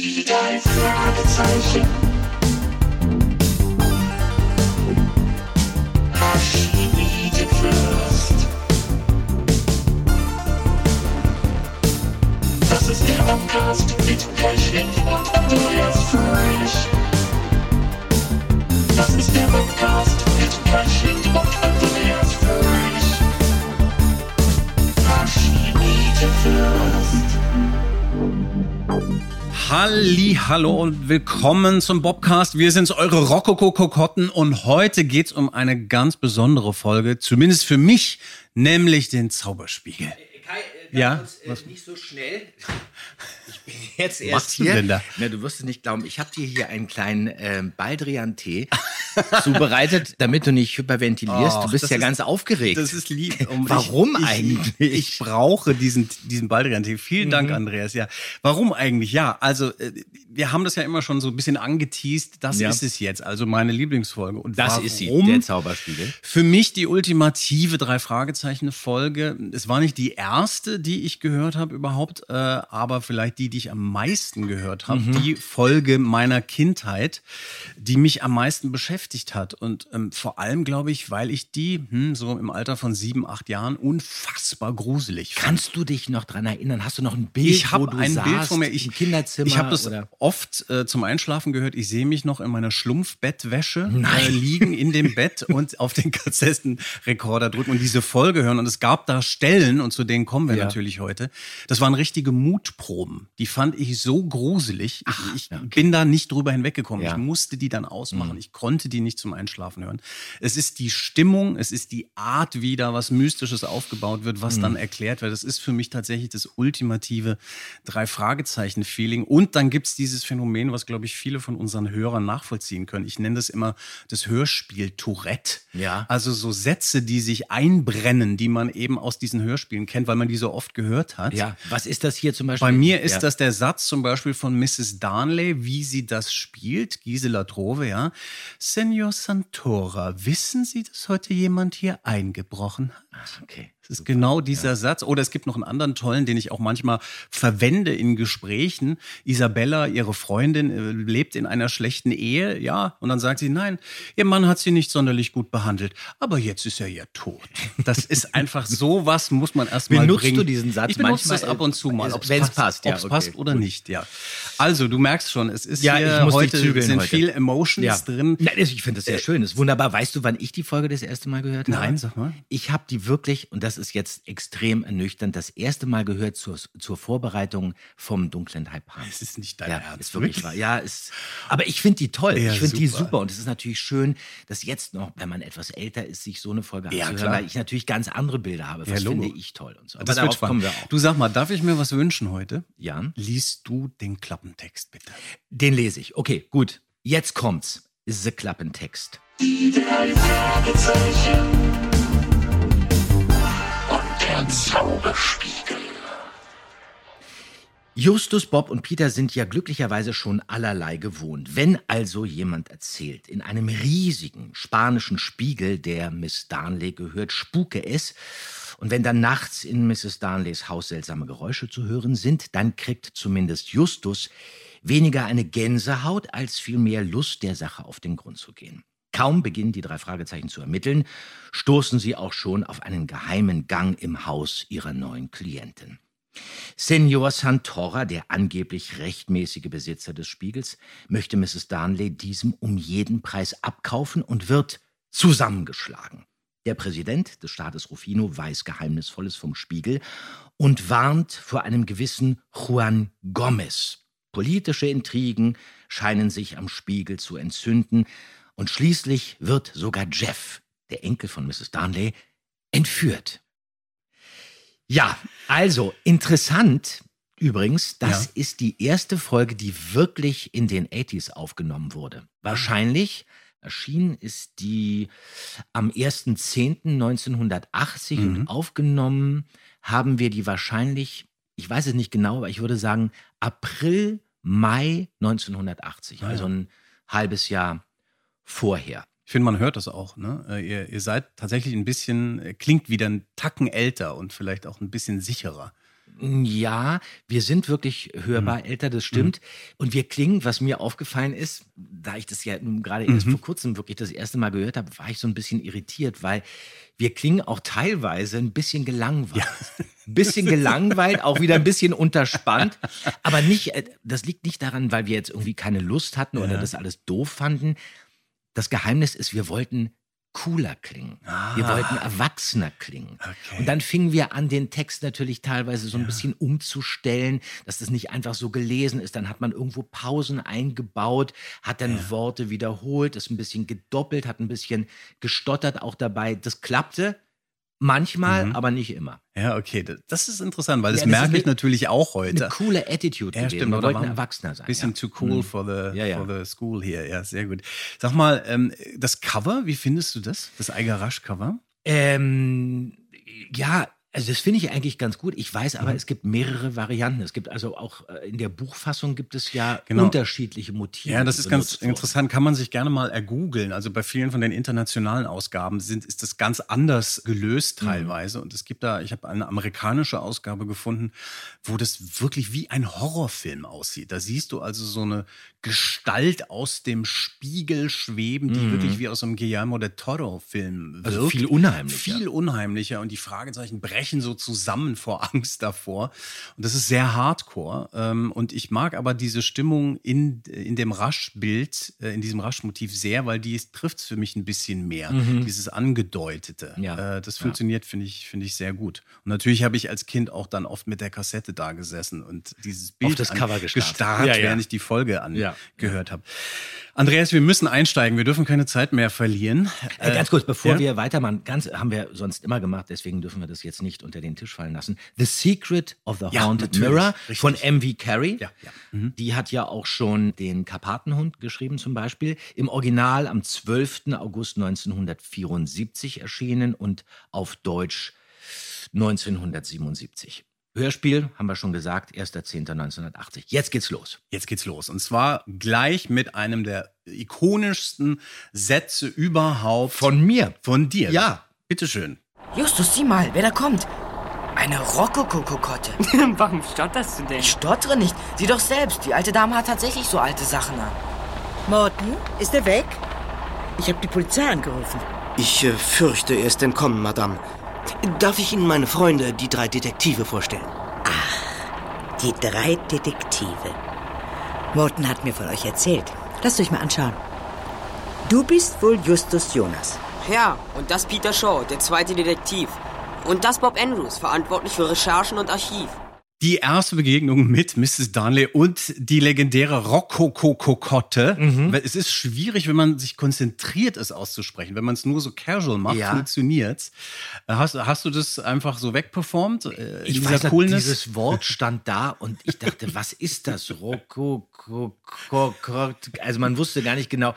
Die drei Fragezeichen. Das ist der Podcast mit Pechling und Andreas Fröhlich. Das ist der Podcast Halli, hallo und willkommen zum Bobcast. Wir sind's, eure Rokoko-Kokotten und heute geht's um eine ganz besondere Folge, zumindest für mich, nämlich den Zauberspiegel. Kai, äh, Ja, was- äh, nicht so schnell. Ich bin jetzt erst machst du hier. denn da? Na, du wirst es nicht glauben. Ich habe dir hier einen kleinen ähm, Baldrian-Tee zubereitet, damit du nicht hyperventilierst. Ach, du bist ja ist- ganz aufgeregt. Das ist lieb. Um- Warum ich, eigentlich? Ich, ich brauche diesen, diesen Baldrian-Tee. Vielen Mhm. Dank, Andreas. Ja, warum eigentlich? Ja, also äh, wir haben das ja immer schon so ein bisschen angeteased. Das Ja. ist es jetzt. Also meine Lieblingsfolge. Und das warum? ist sie, der Zauberspiegel. Für mich die ultimative drei Fragezeichen Folge. Es war nicht die erste, die ich gehört habe überhaupt, äh, aber vielleicht die, die ich am meisten gehört habe. Mhm. Die Folge meiner Kindheit, die mich am meisten beschäftigt hat. Und ähm, vor allem glaube ich, weil ich die hm, so im Alter von sieben, acht Jahren unfassbar gruselig fand. Kannst du dich noch dran erinnern? Hast du noch ein Bild, Ich wo habe du ein saßt, Bild von mir. Ich, im Kinderzimmer? ich habe das oder? oft äh, zum Einschlafen gehört. Ich sehe mich noch in meiner Schlumpfbettwäsche äh, liegen in dem Bett und auf den Kassettenrekorder drücken und diese Folge hören. Und es gab da Stellen, und zu denen kommen wir Ja. natürlich heute. Das waren richtige Mutproben. Die fand ich so gruselig. Ich, ich ja, okay. bin da nicht drüber hinweggekommen. Ja. Ich musste die dann ausmachen. Ich konnte die nicht zum Einschlafen hören. Es ist die Stimmung, es ist die Art, wie da was Mystisches aufgebaut wird, was dann erklärt wird. Das ist für mich tatsächlich das ultimative Drei-Fragezeichen-Feeling. Und dann gibt's dieses Phänomen, was, glaube ich, viele von unseren Hörern nachvollziehen können. Ich nenne das immer das Hörspiel Tourette. Ja. Also so Sätze, die sich einbrennen, die man eben aus diesen Hörspielen kennt, weil man die so oft gehört hat. Ja, was ist das hier zum Beispiel? Bei mir ist ja. das der Satz zum Beispiel von Mrs. Darnley, wie sie das spielt, Gisela Trove, ja. Senor Santora, wissen Sie, dass heute jemand hier eingebrochen hat? Okay. Das ist genau dieser Satz. Oder es gibt noch einen anderen tollen, den ich auch manchmal verwende in Gesprächen. Isabella, ihre Freundin, äh, lebt in einer schlechten Ehe, ja. Und dann sagt sie, nein, ihr Mann hat sie nicht sonderlich gut behandelt. Aber jetzt ist er ja tot. Das ist einfach so was, muss man erstmal Benutzt bringen. du diesen Satz Ich benutze manchmal, das ab und zu mal. äh, ob's wenn's passt, ja, ob's okay, passt oder gut. nicht, ja. Also, du merkst schon, es ist Ja, hier ich muss heute, zügeln sind heute. viel Emotions ja. drin. Nein, ich finde das sehr schön. Das ist wunderbar. Weißt du, wann ich die Folge das erste Mal gehört habe? Nein, sag mal. Ich habe die wirklich, und das ist jetzt extrem ernüchternd, das erste Mal gehört zur, zur Vorbereitung vom dunklen Haipan. Es ist nicht dein ja, Ernst. Ist wirklich wahr. Ja, ist, aber ich finde die toll. Ja, ich finde die super. Und es ist natürlich schön, dass jetzt noch, wenn man etwas älter ist, sich so eine Folge Ja, anzuhören, weil ich natürlich ganz andere Bilder habe. Das finde ich toll. Und so. Aber Das darauf kommen wir auch. Du sag mal, darf ich mir was wünschen heute? Ja, Liest du den Klappentext bitte? den lese ich. Okay, gut. Jetzt kommt's. The Klappentext. Die drei Fragezeichen. Und der Zauberspiegel. Justus, Bob und Peter sind ja glücklicherweise schon allerlei gewohnt. Wenn also jemand erzählt, in einem riesigen spanischen Spiegel, der Miss Darnley gehört, spuke es, und wenn dann nachts in Mrs. Darnleys Haus seltsame Geräusche zu hören sind, dann kriegt zumindest Justus weniger eine Gänsehaut als vielmehr Lust, der Sache auf den Grund zu gehen. Kaum beginnen die drei Fragezeichen zu ermitteln, stoßen sie auch schon auf einen geheimen Gang im Haus ihrer neuen Klientin. Senor Santora, der angeblich rechtmäßige Besitzer des Spiegels, möchte Mrs. Darnley diesem um jeden Preis abkaufen und wird zusammengeschlagen. Der Präsident des Staates Rufino weiß Geheimnisvolles vom Spiegel und warnt vor einem gewissen Juan Gomez. Politische Intrigen scheinen sich am Spiegel zu entzünden und schließlich wird sogar Jeff, der Enkel von Mrs. Darnley, entführt. Ja, also interessant übrigens, das Ja. ist die erste Folge, die wirklich in den 80s aufgenommen wurde. Wahrscheinlich erschienen ist die am 1.10.1980 Mhm. und aufgenommen haben wir die wahrscheinlich, ich weiß es nicht genau, aber ich würde sagen April, Mai 1980, Ah, ja. also ein halbes Jahr vorher. Ich finde, man hört das auch. Ne? Äh, Ihr, ihr seid tatsächlich ein bisschen, äh, klingt wieder ein Tacken älter und vielleicht auch ein bisschen sicherer. Ja, wir sind wirklich hörbar Mhm. älter, das stimmt. Und wir klingen, was mir aufgefallen ist, da ich das ja nun gerade erst Mhm. vor kurzem wirklich das erste Mal gehört habe, war ich so ein bisschen irritiert, weil wir klingen auch teilweise ein bisschen gelangweilt. Ein bisschen gelangweilt, auch wieder ein bisschen unterspannt. Aber nicht, äh, das liegt nicht daran, weil wir jetzt irgendwie keine Lust hatten oder Ja. das alles doof fanden. Das Geheimnis ist, wir wollten cooler klingen. Wir Ah. wollten erwachsener klingen. Okay. Und dann fingen wir an, den Text natürlich teilweise so ein bisschen umzustellen, dass das nicht einfach so gelesen ist. Dann hat man irgendwo Pausen eingebaut, hat dann Worte wiederholt, ist ein bisschen gedoppelt, hat ein bisschen gestottert auch dabei. Das klappte manchmal, Mhm. aber nicht immer. Ja, okay. das- Das ist interessant, weil das Ja, das merke ist ich natürlich auch heute. Eine coole Attitude Ja, gewesen. stimmt, wir wollten erwachsener sein. Bisschen ja. too cool Mhm. for the, Ja, for the school hier. Ja, sehr gut. Sag mal, ähm, das Cover, wie findest du das? Das Eiger Rasch-Cover? Ähm, ja, also das finde ich eigentlich ganz gut. Ich weiß Mhm. aber, es gibt mehrere Varianten. Es gibt also auch äh, in der Buchfassung gibt es ja Genau. unterschiedliche Motive. Ja, das ist ganz wurden. interessant. Kann man sich gerne mal ergoogeln. Also bei vielen von den internationalen Ausgaben sind, ist das ganz anders gelöst Mhm. teilweise. Und es gibt da, ich habe eine amerikanische Ausgabe gefunden, wo das wirklich wie ein Horrorfilm aussieht. Da siehst du also so eine Gestalt aus dem Spiegel schweben, die wirklich wie aus einem Guillermo del Toro-Film wirkt. Mhm. Also viel unheimlicher. Viel unheimlicher. Und die Fragezeichen brechen so zusammen vor Angst davor. Und das ist sehr hardcore. Ähm, Und ich mag aber diese Stimmung in, in dem Rasch-Bild, äh, in diesem Rasch-Motiv sehr, weil die trifft es für mich ein bisschen mehr. Dieses Angedeutete. Mhm. Ja. Äh, Das funktioniert, finde ich, finde ich sehr gut. Und natürlich habe ich als Kind auch dann oft mit der Kassette da gesessen und dieses Bild das an- Cover gestarrt. gestarrt Ja, ja. während ich die Folge angehört Ja. habe. Andreas, wir müssen einsteigen. Wir dürfen keine Zeit mehr verlieren. Äh, ganz kurz, bevor ja? wir weitermachen, ganz haben wir sonst immer gemacht, deswegen dürfen wir das jetzt nicht unter den Tisch fallen lassen. The Secret of the Ja, Haunted Mirror richtig. von M.V. Carey. Ja. Mhm. Die hat ja auch schon den Karpatenhund geschrieben zum Beispiel. Im Original am 12. August 1974 erschienen und auf Deutsch 1977. Hörspiel, haben wir schon gesagt, 1.10.1980. Jetzt geht's los. Jetzt geht's los. Und zwar gleich mit einem der ikonischsten Sätze überhaupt Von mir. von dir. Ja. Bitteschön. Justus, sieh mal, wer da kommt. Eine Rokokokokotte. Warum stotterst du denn? Ich stottere nicht. Sieh doch selbst, die alte Dame hat tatsächlich so alte Sachen an. Morten, ist er weg? Ich habe die Polizei angerufen. Ich äh, fürchte, er ist entkommen, Madame. Darf ich Ihnen meine Freunde, die drei Detektive, vorstellen? Die drei Detektive. Morten hat mir von euch erzählt. Lasst euch mal anschauen. Du bist wohl Justus Jonas. Ja, und das Peter Shaw, der zweite Detektiv. Und das Bob Andrews, verantwortlich für Recherchen und Archiv. Die erste Begegnung mit Mrs. Darnley und die legendäre Rokoko-Kokotte. Mhm. Es ist schwierig, wenn man sich konzentriert, es auszusprechen. Wenn man es nur so casual macht, Ja. funktioniert's. Hast, hast du das einfach so wegperformt? äh, Ich weiß Coolness? dieses Wort stand da und ich dachte, was ist das? Rokoko, also man wusste gar nicht genau,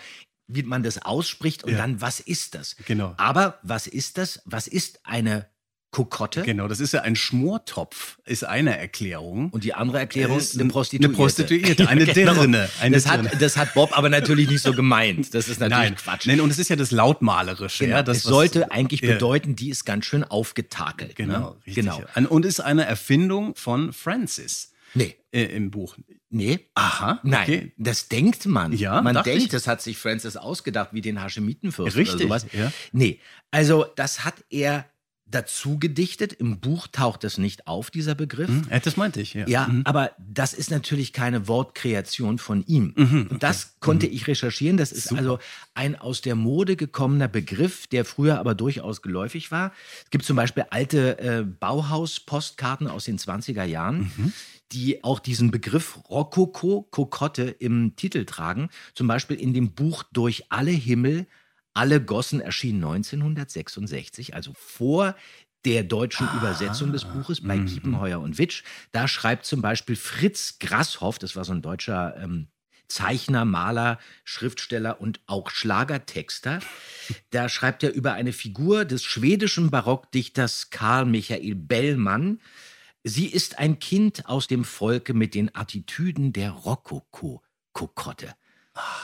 wie man das ausspricht und Ja. dann, was ist das? Genau. Aber was ist das? Was ist eine Kokotte? Genau, das ist ja ein Schmortopf, ist eine Erklärung. Und die andere Erklärung, Ist eine Prostituierte. eine Prostituierte, eine genau. Dirne, eine das, Dirne. hat, das hat Bob aber natürlich nicht so gemeint. Das ist natürlich Nein, Quatsch. Nein, und es ist ja das Lautmalerische. Genau. ja, das, es was- sollte eigentlich Ja. bedeuten, die ist ganz schön aufgetakelt. Genau, ne? richtig. genau. An- Und ist eine Erfindung von Francis Nee, äh, im Buch. nee. Aha, Nein, okay. das denkt man. Ja, man denkt, ich. das hat sich Francis ausgedacht, wie den Haschemitenfürst Richtig, oder sowas. ja. Nee, also das hat er dazu gedichtet. Im Buch taucht es nicht auf, dieser Begriff. Hm, äh, das meinte ich, ja. Ja, Mhm. aber das ist natürlich keine Wortkreation von ihm. Und das konnte ich recherchieren. Das ist also ein aus der Mode gekommener Begriff, der früher aber durchaus geläufig war. Es gibt zum Beispiel alte äh, Bauhaus-Postkarten aus den 20er Jahren, die auch diesen Begriff Rokoko, Kokotte im Titel tragen. Zum Beispiel in dem Buch Durch alle Himmel, alle Gossen erschien 1966, also vor der deutschen Übersetzung des Buches bei Kiepenheuer und Witsch. Da schreibt zum Beispiel Fritz Grasshoff, das war so ein deutscher ähm, Zeichner, Maler, Schriftsteller und auch Schlagertexter. Da schreibt er über eine Figur des schwedischen Barockdichters Karl Michael Bellmann. Sie ist ein Kind aus dem Volke mit den Attitüden der Rokoko-Kokotte.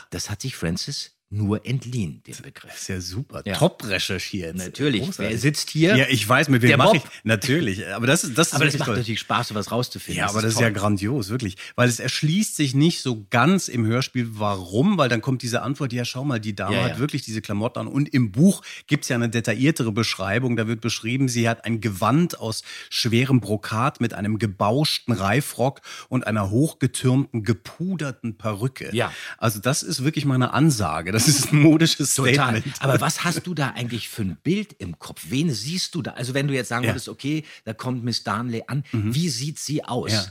Das hat sich Francis nur entliehen, den Begriff. Das ist ja super. Ja. Top recherchiert. Natürlich. Großartig. Wer sitzt hier? Ja, ich weiß, mit wem mache ich. Natürlich. Aber das, ist- das ist aber das macht toll. natürlich Spaß, sowas rauszufinden. Ja, aber das ist ja toll. grandios, wirklich. Weil es erschließt sich nicht so ganz im Hörspiel, warum, weil dann kommt diese Antwort, ja, schau mal, die Dame Ja, hat ja. wirklich diese Klamotten an. Und im Buch gibt's ja eine detailliertere Beschreibung. Da wird beschrieben, sie hat ein Gewand aus schwerem Brokat mit einem gebauschten Reifrock und einer hochgetürmten, gepuderten Perücke. Ja. Also das ist wirklich meine Ansage. Das ist ein modisches Total. Statement. Aber was hast du da eigentlich für ein Bild im Kopf? Wen siehst du da? Also wenn du jetzt sagen Ja. Mhm. würdest, okay, da kommt Miss Darnley an, wie sieht sie aus? Ja.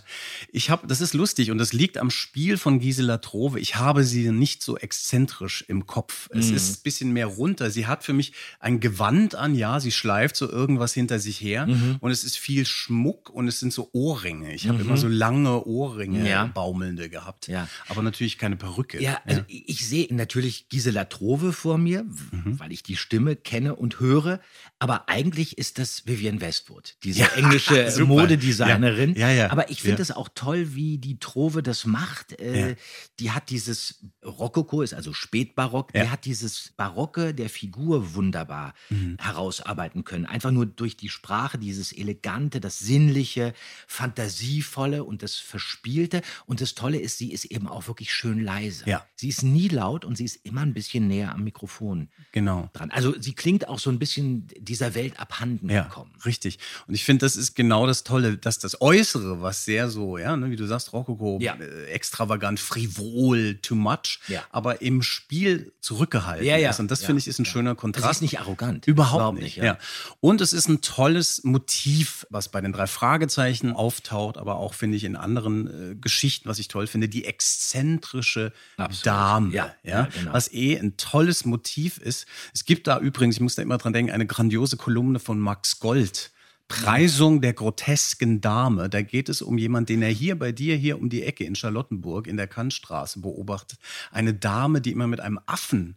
Ich habe, das ist lustig und das liegt am Spiel von Gisela Trove. Ich habe sie nicht so exzentrisch im Kopf. Es Mhm. ist ein bisschen mehr runter. Sie hat für mich ein Gewand an, ja, sie schleift so irgendwas hinter sich her Mhm. und es ist viel Schmuck und es sind so Ohrringe. Ich habe immer so lange Ohrringe, Ja. baumelnde gehabt. Ja. Aber natürlich keine Perücke. Ja, also ich sehe natürlich Gisela Trove vor mir, Mhm. weil ich die Stimme kenne und höre. Aber eigentlich ist das Vivian Westwood, diese Ja, englische super. Modedesignerin. Ja, ja. Aber ich finde es auch toll, wie die Trove das macht. Äh. Die hat dieses Rokoko, ist also Spätbarock, die hat dieses Barocke der Figur wunderbar Mhm. herausarbeiten können. Einfach nur durch die Sprache, dieses Elegante, das Sinnliche, Fantasievolle und das Verspielte. Und das Tolle ist, sie ist eben auch wirklich schön leise. Sie ist nie laut und sie ist immer ein bisschen näher am Mikrofon Genau. dran. Also sie klingt auch so ein bisschen dieser Welt abhanden Ja, gekommen. richtig. Und ich finde, das ist genau das Tolle, dass das Äußere, was sehr so, ja, ne, wie du sagst, Rokoko, Ja. äh, extravagant, frivol, too much, Ja. aber im Spiel zurückgehalten Ja, ja. ist. Und das finde ich ist ein schöner Kontrast. sie ist nicht arrogant. Überhaupt, nicht. ja. ja. Und es ist ein tolles Motiv, was bei den drei Fragezeichen auftaucht, aber auch, finde ich, in anderen äh, Geschichten, was ich toll finde, die exzentrische Absolut. Dame. Ja, Ja, ja, genau. Was eh ein tolles Motiv ist. Es gibt da übrigens, ich muss da immer dran denken, eine grandiose Kolumne von Max Gold. Preisung der grotesken Dame. Da geht es um jemanden, den er hier bei dir, hier um die Ecke in Charlottenburg in der Kantstraße beobachtet. Eine Dame, die immer mit einem Affen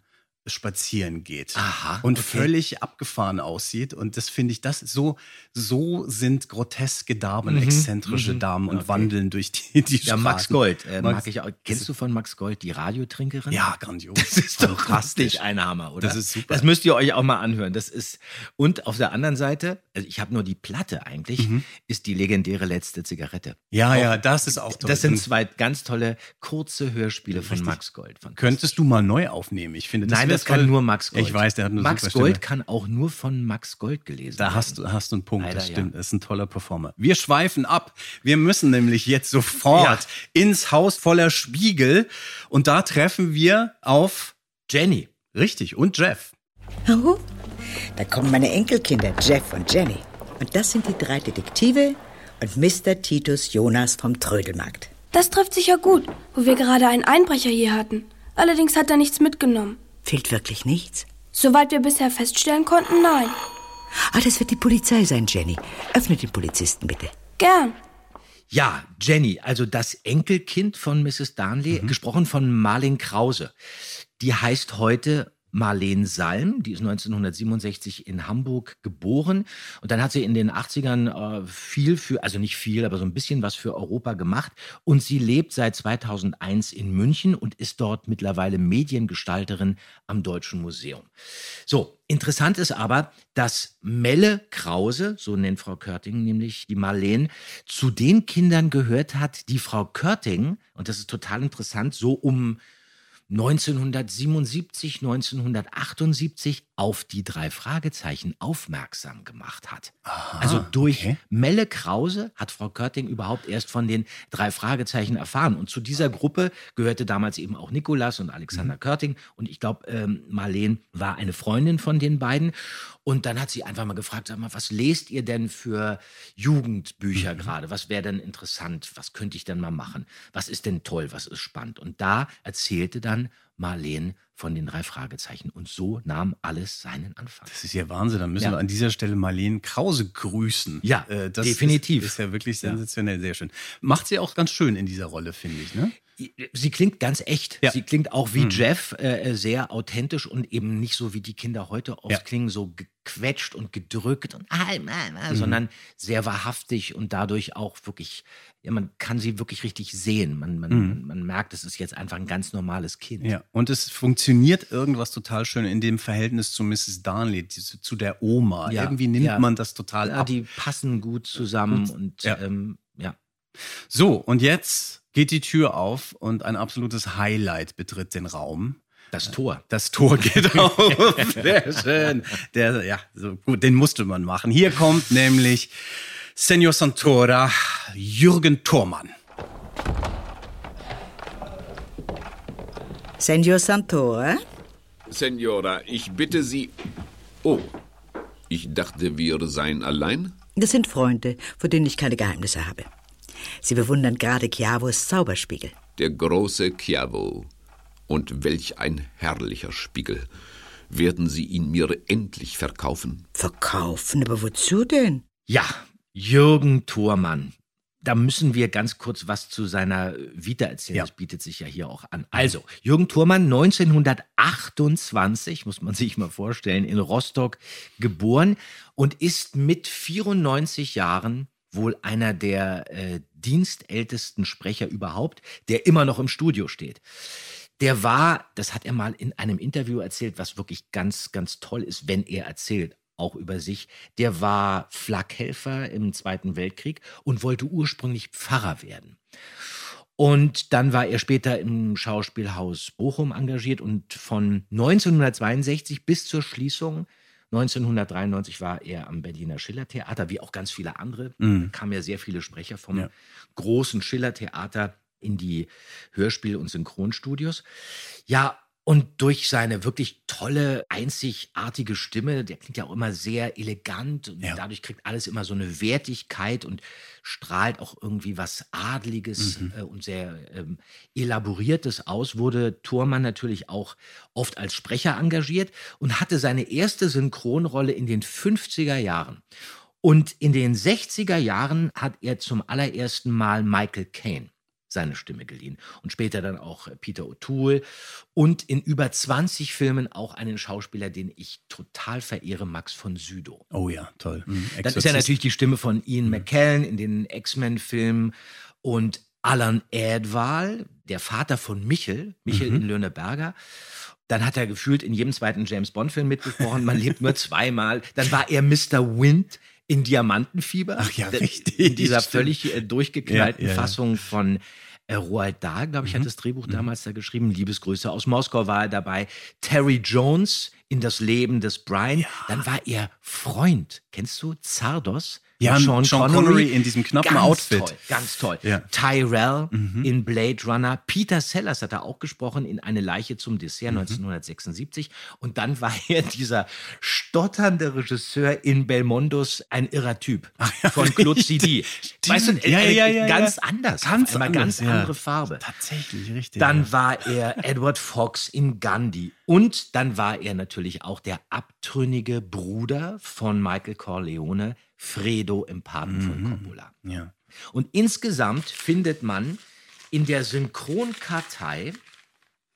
spazieren geht Aha, und okay. völlig abgefahren aussieht. Und das finde ich, das so, so sind groteske Damen, exzentrische Damen und Mhm, okay. wandeln durch die, die Ja, Max Straßen. Gold äh, Max- mag ich auch. Kennst du von Max Gold die Radiotrinkerin? Ja, grandios. Das ist doch Fantastisch. ein Hammer, oder? Das ist super. Das müsst ihr euch auch mal anhören. Das ist und auf der anderen Seite, also ich habe nur die Platte eigentlich, ist die legendäre letzte Zigarette. Ja, ja, das ist auch toll. Das sind Und zwei ganz tolle kurze Hörspiele von Richtig. Max Gold. Könntest du mal neu aufnehmen? Ich finde, Nein, wär das kann nur Max Gold. Ich weiß, der hat eine Max super Gold Stimme. kann auch nur von Max Gold gelesen Da werden. hast du, hast du einen Punkt, Leider, das stimmt. ja. Das ist ein toller Performer. Wir schweifen ab. Wir müssen nämlich jetzt sofort ins Haus voller Spiegel. Und da treffen wir auf Jenny. Richtig und Jeff. Oh, da kommen meine Enkelkinder, Jeff und Jenny. Und das sind die drei Detektive und Mr. Titus Jonas vom Trödelmarkt. Das trifft sich ja gut, wo wir gerade einen Einbrecher hier hatten. Allerdings hat er nichts mitgenommen. Fehlt wirklich nichts? Soweit wir bisher feststellen konnten, nein. Ah, das wird die Polizei sein, Jenny. Öffne den Polizisten bitte. Gern. Ja, Jenny, also das Enkelkind von Mrs. Darnley, gesprochen von Marlene Krause. Die heißt heute Marlene Salm, die ist 1967 in Hamburg geboren und dann hat sie in den 80ern äh, viel für, also nicht viel, aber so ein bisschen was für Europa gemacht und sie lebt seit 2001 in München und ist dort mittlerweile Mediengestalterin am Deutschen Museum. So, interessant ist aber, dass Melle Krause, so nennt Frau Körting nämlich die Marlene, zu den Kindern gehört hat, die Frau Körting, und das ist total interessant, so um 1977, 1978 auf die drei Fragezeichen aufmerksam gemacht hat. also durch okay. Melle Krause hat Frau Körting überhaupt erst von den drei Fragezeichen erfahren. Und zu dieser Gruppe gehörte damals eben auch Nikolas und Alexander Körting. Und ich glaube, ähm, Marlene war eine Freundin von den beiden. Und dann hat sie einfach mal gefragt, sag mal, was lest ihr denn für Jugendbücher gerade? Was wäre denn interessant? Was könnte ich denn mal machen? Was ist denn toll? Was ist spannend? Und da erzählte dann Marlene von den drei Fragezeichen. Und so nahm alles seinen Anfang. Das ist ja Wahnsinn. Dann müssen Ja. wir an dieser Stelle Marlene Krause grüßen. Ja, Äh, das definitiv. Ist, ist ja wirklich sensationell, sehr schön. Macht sie auch ganz schön in dieser Rolle, finde ich. Ne? Sie klingt ganz echt. Ja. Sie klingt auch wie Jeff äh, sehr authentisch und eben nicht so wie die Kinder heute oft Ja. klingen, so gequetscht und gedrückt und ah, ah, ah, sondern sehr wahrhaftig und dadurch auch wirklich, ja, man kann sie wirklich richtig sehen. Man, man, man, man merkt, es ist jetzt einfach ein ganz normales Kind. Ja, und es funktioniert irgendwas total schön in dem Verhältnis zu Mrs. Darnley, diese, zu der Oma. Ja, Irgendwie nimmt man das total Ja, ab. die passen gut zusammen und Ja. ähm, ja. So, und jetzt geht die Tür auf und ein absolutes Highlight betritt den Raum. Das Tor. Das Tor geht auf. Sehr schön. Der, ja, so gut, den musste man machen. Hier kommt nämlich Senor Santora, Jürgen Thormann. Senor Santora? Senora, ich bitte Sie. Oh, ich dachte, wir seien allein. Das sind Freunde, vor denen ich keine Geheimnisse habe. Sie bewundern gerade Chiavos Zauberspiegel. Der große Chiavo. Und welch ein herrlicher Spiegel. Werden Sie ihn mir endlich verkaufen? Verkaufen? Aber wozu denn? Ja, Jürgen Thormann. Da müssen wir ganz kurz was zu seiner Vita erzählen. Ja. Das bietet sich ja hier auch an. Also, Jürgen Thormann, 1928, muss man sich mal vorstellen, in Rostock geboren und ist mit 94 Jahren wohl einer der äh, dienstältesten Sprecher überhaupt, der immer noch im Studio steht. Der war, das hat er mal in einem Interview erzählt, was wirklich ganz, ganz toll ist, wenn er erzählt, auch über sich. Der war Flakhelfer im Zweiten Weltkrieg und wollte ursprünglich Pfarrer werden. Und dann war er später im Schauspielhaus Bochum engagiert und von 1962 bis zur Schließung 1993 war er am Berliner Schillertheater, wie auch ganz viele andere. Da kamen ja sehr viele Sprecher vom Ja. großen Schillertheater in die Hörspiel- und Synchronstudios. Ja, und durch seine wirklich tolle, einzigartige Stimme, der klingt ja auch immer sehr elegant und Ja. dadurch kriegt alles immer so eine Wertigkeit und strahlt auch irgendwie was Adliges äh, und sehr ähm, Elaboriertes aus, wurde Thormann natürlich auch oft als Sprecher engagiert und hatte seine erste Synchronrolle in den 50er Jahren. Und in den 60er Jahren hat er zum allerersten Mal Michael Caine seine Stimme geliehen. Und später dann auch äh, Peter O'Toole und in über 20 Filmen auch einen Schauspieler, den ich total verehre, Max von Sydow. Oh ja, toll. Mhm. Dann ist er Exorzist. natürlich die Stimme von Ian McKellen in den X-Men-Filmen und Alan Erdwal, der Vater von Michel, Michel in Lönneberger. Dann hat er gefühlt in jedem zweiten James Bond-Film mitgesprochen. Man lebt nur zweimal. Dann war er Mr. Wind in Diamantenfieber. Ach ja, richtig, In dieser stimmt. völlig äh, durchgeknallten Ja, ja, ja. Fassung von äh, Roald Dahl, glaube ich, hat das Drehbuch damals da geschrieben. Liebesgrüße aus Moskau war er dabei. Terry Jones in das Leben des Brian. Dann war er Freund. Kennst du Zardos? Ja, Mit Sean Connery in diesem knappen ganz Outfit. Toll, ganz toll. Ja. Mhm. Tyrell in Blade Runner. Peter Sellers hat er auch gesprochen in Eine Leiche zum Mhm. Dessert 1976. Und dann war er dieser stotternde Regisseur in Belmondos, ein irrer Typ von Claude CD. Weißt du, Ja, äh, ja, ganz anders. Ganz einmal anders, ganz andere Farbe. Tatsächlich, richtig. Dann war er Edward Fox in Gandhi. Und dann war er natürlich auch der abtrünnige Bruder von Michael Corleone, Fredo im Paten von Coppola. ja. Und insgesamt findet man in der Synchronkartei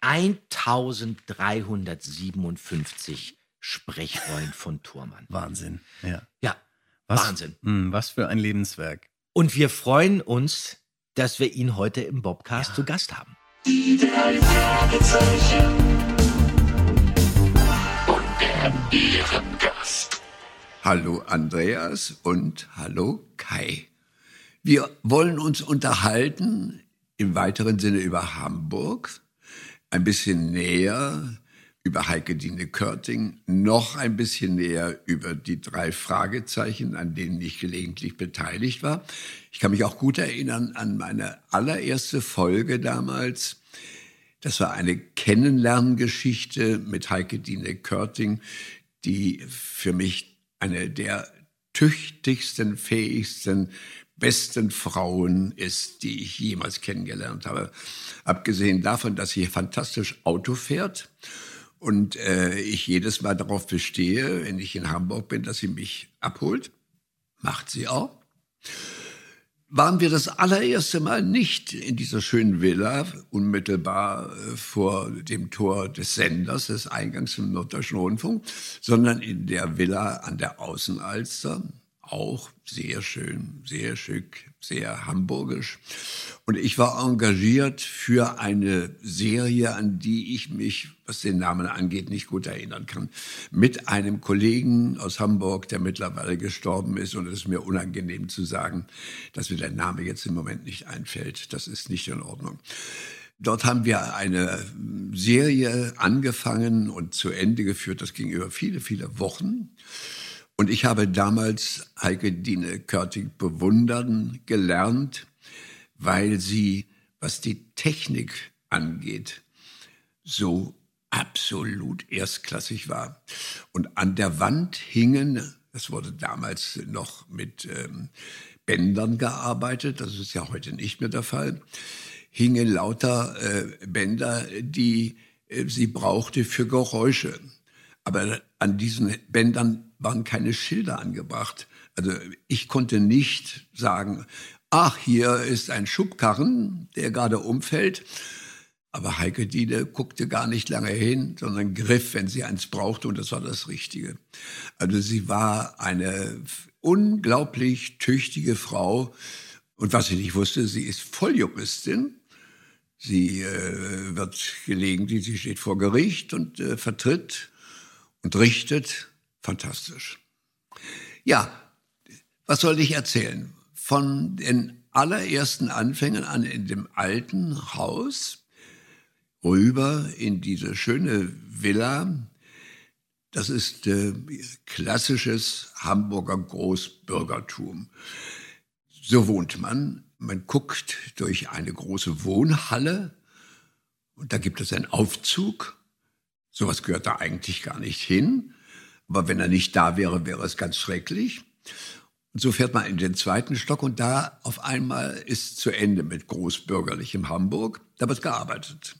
1357 Sprechrollen von Thurmann. Wahnsinn. Ja. Ja, Was, Wahnsinn. Hm, was für ein Lebenswerk. Und wir freuen uns, dass wir ihn heute im Bobcast zu Gast haben. Die drei Fragezeichen. Hallo Andreas und hallo Kai. Wir wollen uns unterhalten im weiteren Sinne über Hamburg, ein bisschen näher über Heike Dine Körting, noch ein bisschen näher über die drei Fragezeichen, an denen ich gelegentlich beteiligt war. Ich kann mich auch gut erinnern an meine allererste Folge damals. Das war eine Kennenlerngeschichte mit Heike Dine Körting, die für mich eine der tüchtigsten, fähigsten, besten Frauen ist, die ich jemals kennengelernt habe. Abgesehen davon, dass sie fantastisch Auto fährt und äh, ich jedes Mal darauf bestehe, wenn ich in Hamburg bin, dass sie mich abholt. Macht sie auch. Waren wir das allererste Mal nicht in dieser schönen Villa, unmittelbar äh, vor dem Tor des Senders, des Eingangs zum Norddeutschen Rundfunk, sondern in der Villa an der Außenalster, auch sehr schön, sehr schick, sehr hamburgisch. Und ich war engagiert für eine Serie, an die ich mich, was den Namen angeht, nicht gut erinnern kann. Mit einem Kollegen aus Hamburg, der mittlerweile gestorben ist. Und es ist mir unangenehm zu sagen, dass mir der Name jetzt im Moment nicht einfällt. Das ist nicht in Ordnung. Dort haben wir eine Serie angefangen und zu Ende geführt. Das ging über viele, viele Wochen. Und ich habe damals Heike Dine Körting bewundern gelernt, weil sie, was die Technik angeht, so absolut erstklassig war. Und an der Wand hingen, das wurde damals noch mit ähm, Bändern gearbeitet, das ist ja heute nicht mehr der Fall, hingen lauter äh, Bänder, die äh, sie brauchte für Geräusche. Aber an diesen Bändern waren keine Schilder angebracht. Also ich konnte nicht sagen, ach, hier ist ein Schubkarren, der gerade umfällt. Aber Heike Diede guckte gar nicht lange hin, sondern griff, wenn sie eins brauchte, und das war das Richtige. Also sie war eine unglaublich tüchtige Frau. Und was sie nicht wusste, sie ist Volljuristin. Sie äh, wird gelegentlich, sie steht vor Gericht und äh, vertritt und richtet. Fantastisch. Ja, was soll ich erzählen? Von den allerersten Anfängen an in dem alten Haus rüber in diese schöne Villa. Das ist äh, klassisches Hamburger Großbürgertum. So wohnt man. Man guckt durch eine große Wohnhalle und da gibt es einen Aufzug. Sowas gehört da eigentlich gar nicht hin. Aber wenn er nicht da wäre, wäre es ganz schrecklich. Und so fährt man in den zweiten Stock und da auf einmal ist zu Ende mit großbürgerlichem Hamburg. Da wird gearbeitet.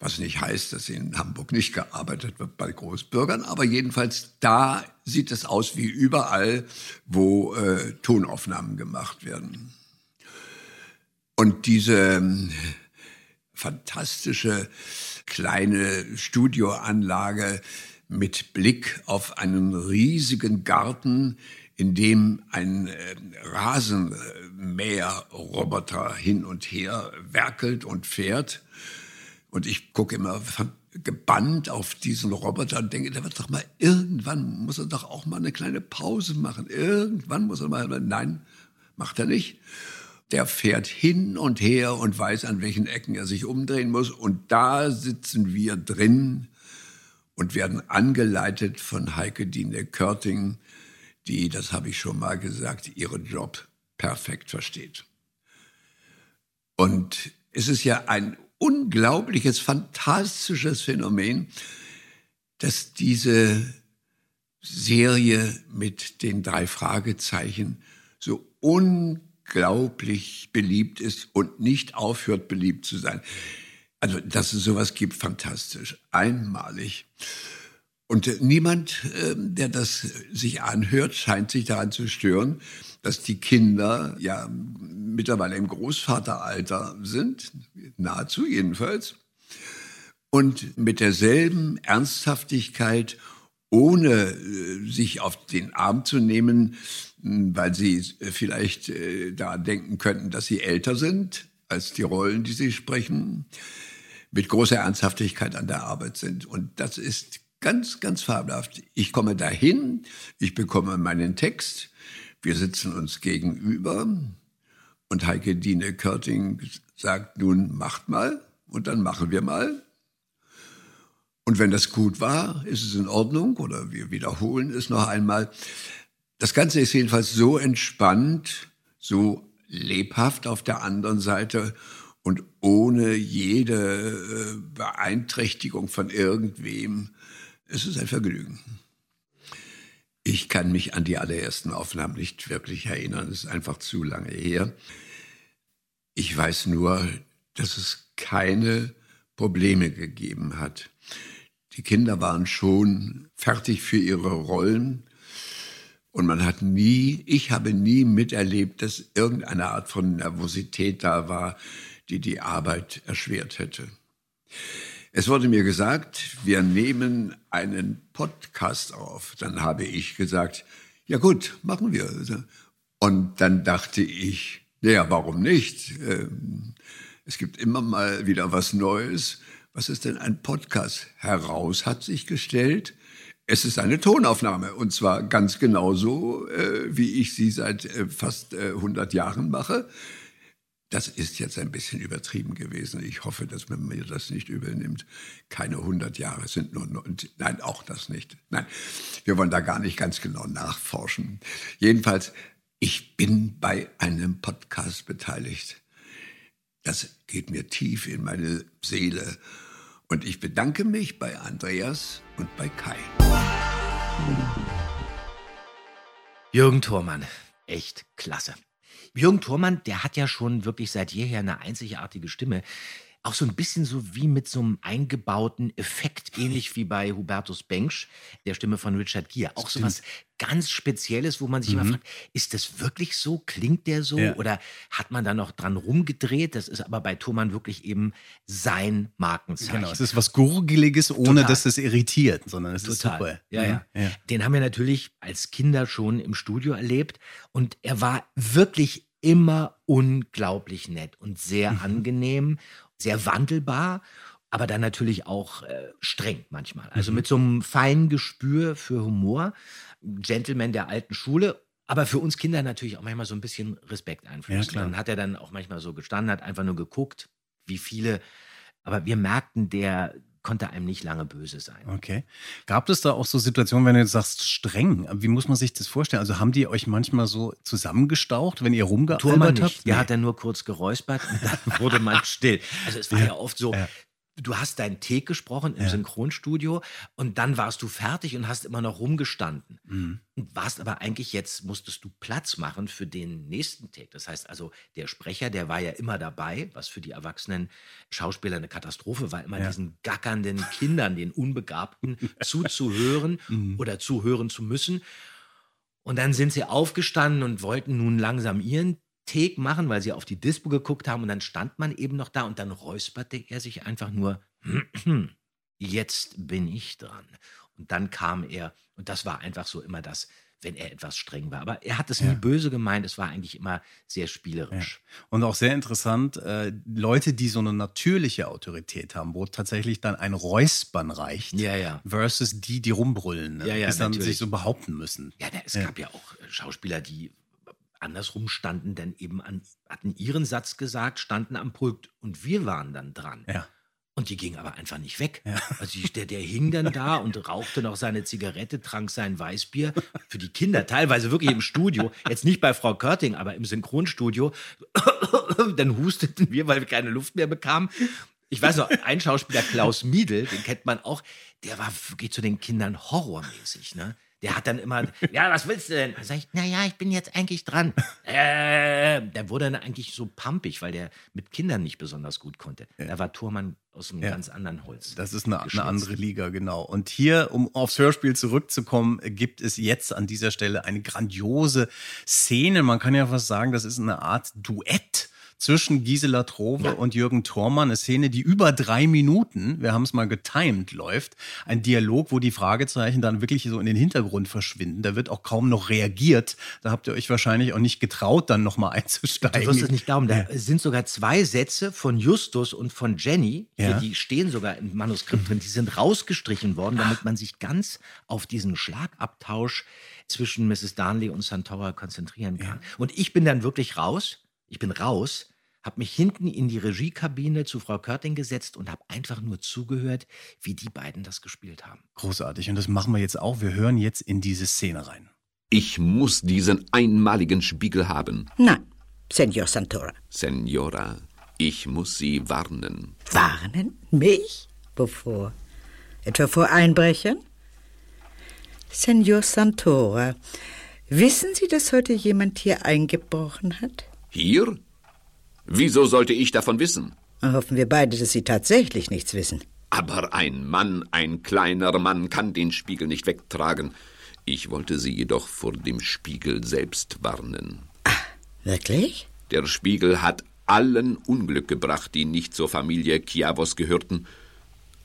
Was nicht heißt, dass in Hamburg nicht gearbeitet wird bei Großbürgern, aber jedenfalls da sieht es aus wie überall, wo äh, Tonaufnahmen gemacht werden. Und diese ähm, fantastische kleine Studioanlage mit Blick auf einen riesigen Garten, in dem ein äh, Rasenmäherroboter hin und her werkelt und fährt. Und ich gucke immer gebannt auf diesen Roboter und denke, der wird doch mal irgendwann, muss er doch auch mal eine kleine Pause machen. Irgendwann muss er mal, nein, macht er nicht. Der fährt hin und her und weiß, an welchen Ecken er sich umdrehen muss. Und da sitzen wir drin und werden angeleitet von Heike Dine Körting, die, das habe ich schon mal gesagt, ihren Job perfekt versteht. Und es ist ja ein unglaubliches, fantastisches Phänomen, dass diese Serie mit den drei Fragezeichen so unglaublich beliebt ist und nicht aufhört beliebt zu sein. Also, dass es sowas gibt, fantastisch, einmalig. Und äh, niemand, äh, der das sich anhört, scheint sich daran zu stören, dass die Kinder ja mittlerweile im Großvateralter sind, nahezu jedenfalls, und mit derselben Ernsthaftigkeit, ohne äh, sich auf den Arm zu nehmen, weil sie vielleicht daran denken könnten, dass sie älter sind als die Rollen, die sie sprechen, mit großer Ernsthaftigkeit an der Arbeit sind. Und das ist ganz, ganz fabelhaft. Ich komme dahin, ich bekomme meinen Text, wir sitzen uns gegenüber und Heike Dine Körting sagt nun, macht mal und dann machen wir mal. Und wenn das gut war, ist es in Ordnung oder wir wiederholen es noch einmal. Das Ganze ist jedenfalls so entspannt, so lebhaft auf der anderen Seite und ohne jede äh, Beeinträchtigung von irgendwem. Es ist ein Vergnügen. Ich kann mich an die allerersten Aufnahmen nicht wirklich erinnern. Es ist einfach zu lange her. Ich weiß nur, dass es keine Probleme gegeben hat. Die Kinder waren schon fertig für ihre Rollen Und man hat nie, ich habe nie miterlebt, dass irgendeine Art von Nervosität da war, die die Arbeit erschwert hätte. Es wurde mir gesagt, wir nehmen einen Podcast auf. Dann habe ich gesagt, ja gut, machen wir. Und dann dachte ich, naja, warum nicht? Ähm, es gibt immer mal wieder was Neues. Was ist denn ein Podcast? Heraus hat sich gestellt, es ist eine Tonaufnahme und zwar ganz genauso, äh, wie ich sie seit äh, fast äh, 100 Jahren mache. Das ist jetzt ein bisschen übertrieben gewesen. Ich hoffe, dass man mir das nicht übel nimmt. Keine 100 Jahre sind nur, nein, auch das nicht. Nein, wir wollen da gar nicht ganz genau nachforschen. Jedenfalls, ich bin bei einem Podcast beteiligt. Das geht mir tief in meine Seele. Und ich bedanke mich bei Andreas und bei Kai. Jürgen Thormann, echt klasse. Jürgen Thormann, der hat ja schon wirklich seit jeher eine einzigartige Stimme. Auch so ein bisschen so wie mit so einem eingebauten Effekt, ähnlich wie bei Hubertus Bengsch, der Stimme von Richard Gere. Auch so was ganz Spezielles, wo man sich immer Mhm. fragt, ist das wirklich so? Klingt der so? Ja. Oder hat man da noch dran rumgedreht? Das ist aber bei Thormann wirklich eben sein Markenzeichen. Genau, es ist was Gurgeliges, ohne Total. dass es irritiert, sondern es ist Total. super. Ja, Mhm. ja, ja. Den haben wir natürlich als Kinder schon im Studio erlebt und er war wirklich immer unglaublich nett und sehr Mhm. angenehm, sehr wandelbar, aber dann natürlich auch äh, streng manchmal. Also Mhm. mit so einem feinen Gespür für Humor, Gentleman der alten Schule. Aber für uns Kinder natürlich auch manchmal so ein bisschen Respekt einflößen. Ja. Dann hat er dann auch manchmal so gestanden, hat einfach nur geguckt, wie viele. Aber wir merkten, der konnte einem nicht lange böse sein. Okay. Gab es da auch so Situationen, wenn du jetzt sagst, streng? Wie muss man sich das vorstellen? Also haben die euch manchmal so zusammengestaucht, wenn ihr rumgealbert nicht. habt? Der hat dann nur kurz geräuspert und dann wurde man still. Also es war ja, oft so, Ja. Du hast deinen Take gesprochen im Ja. Synchronstudio und dann warst du fertig und hast immer noch rumgestanden. Mhm. Und warst aber eigentlich jetzt, musstest du Platz machen für den nächsten Take. Das heißt also, der Sprecher, der war ja immer dabei, was für die erwachsenen Schauspieler eine Katastrophe war, immer Ja. diesen gackernden Kindern, den Unbegabten zuzuhören Mhm. oder zuhören zu müssen. Und dann sind sie aufgestanden und wollten nun langsam ihren Take machen, weil sie auf die Dispo geguckt haben. Und dann stand man eben noch da und dann räusperte er sich einfach nur, jetzt bin ich dran. Und dann kam er, und das war einfach so immer das, wenn er etwas streng war. Aber er hat es nie Ja. böse gemeint, es war eigentlich immer sehr Ja. spielerisch. Und auch sehr interessant, äh, Leute, die so eine natürliche Autorität haben, wo tatsächlich dann ein Räuspern reicht, Ja, ja. versus die, die rumbrüllen, ne? Ja, ja, bis dann natürlich. sich so behaupten müssen. Ja, na, es Ja. gab ja auch äh, Schauspieler, die andersrum standen, denn eben an, hatten ihren Satz gesagt, standen am Pult und wir waren dann dran. Ja. Und die ging aber einfach nicht weg. Ja. Also der, der hing dann da und rauchte noch seine Zigarette, trank sein Weißbier. Für die Kinder, teilweise wirklich im Studio. Jetzt nicht bei Frau Körting, aber im Synchronstudio. dann husteten wir, weil wir keine Luft mehr bekamen. Ich weiß noch, ein Schauspieler, Klaus Miedl, den kennt man auch, der war wirklich zu den Kindern horrormäßig. Ne? Der hat dann immer, ja, was willst du denn? Da sag ich, naja, ich bin jetzt eigentlich dran. Äh, der wurde dann eigentlich so pampig, weil der mit Kindern nicht besonders gut konnte. Da war Thurmann aus einem Ja. ganz anderen Holz. Das ist eine, eine andere Liga, genau. Und hier, um aufs Hörspiel zurückzukommen, gibt es jetzt an dieser Stelle eine grandiose Szene. Man kann ja fast sagen, das ist eine Art Duett zwischen Gisela Trove und Jürgen Thormann. Eine Szene, die über drei Minuten, wir haben es mal getimed, läuft. Ein Dialog, wo die Fragezeichen dann wirklich so in den Hintergrund verschwinden. Da wird auch kaum noch reagiert. Da habt ihr euch wahrscheinlich auch nicht getraut, dann nochmal einzusteigen. Du wirst es nicht glauben, da sind sogar zwei Sätze von Justus und von Jenny, Ja. die stehen sogar im Manuskript drin, die sind rausgestrichen worden, damit man sich ganz auf diesen Schlagabtausch zwischen Mrs. Darnley und Santora konzentrieren kann. Und ich bin dann wirklich raus, ich bin raus, habe mich hinten in die Regiekabine zu Frau Körting gesetzt und habe einfach nur zugehört, wie die beiden das gespielt haben. Großartig. Und das machen wir jetzt auch. Wir hören jetzt in diese Szene rein. Ich muss diesen einmaligen Spiegel haben. Nein, Senor Santora. Senora, ich muss Sie warnen. Warnen? Mich? Wovor? Etwa vor Einbrechern? Senor Santora, wissen Sie, dass heute jemand hier eingebrochen hat? Hier? Wieso sollte ich davon wissen? Hoffen wir beide, dass Sie tatsächlich nichts wissen. Aber ein Mann, ein kleiner Mann kann den Spiegel nicht wegtragen. Ich wollte Sie jedoch vor dem Spiegel selbst warnen. Wirklich? Der Spiegel hat allen Unglück gebracht, die nicht zur Familie Kiavos gehörten.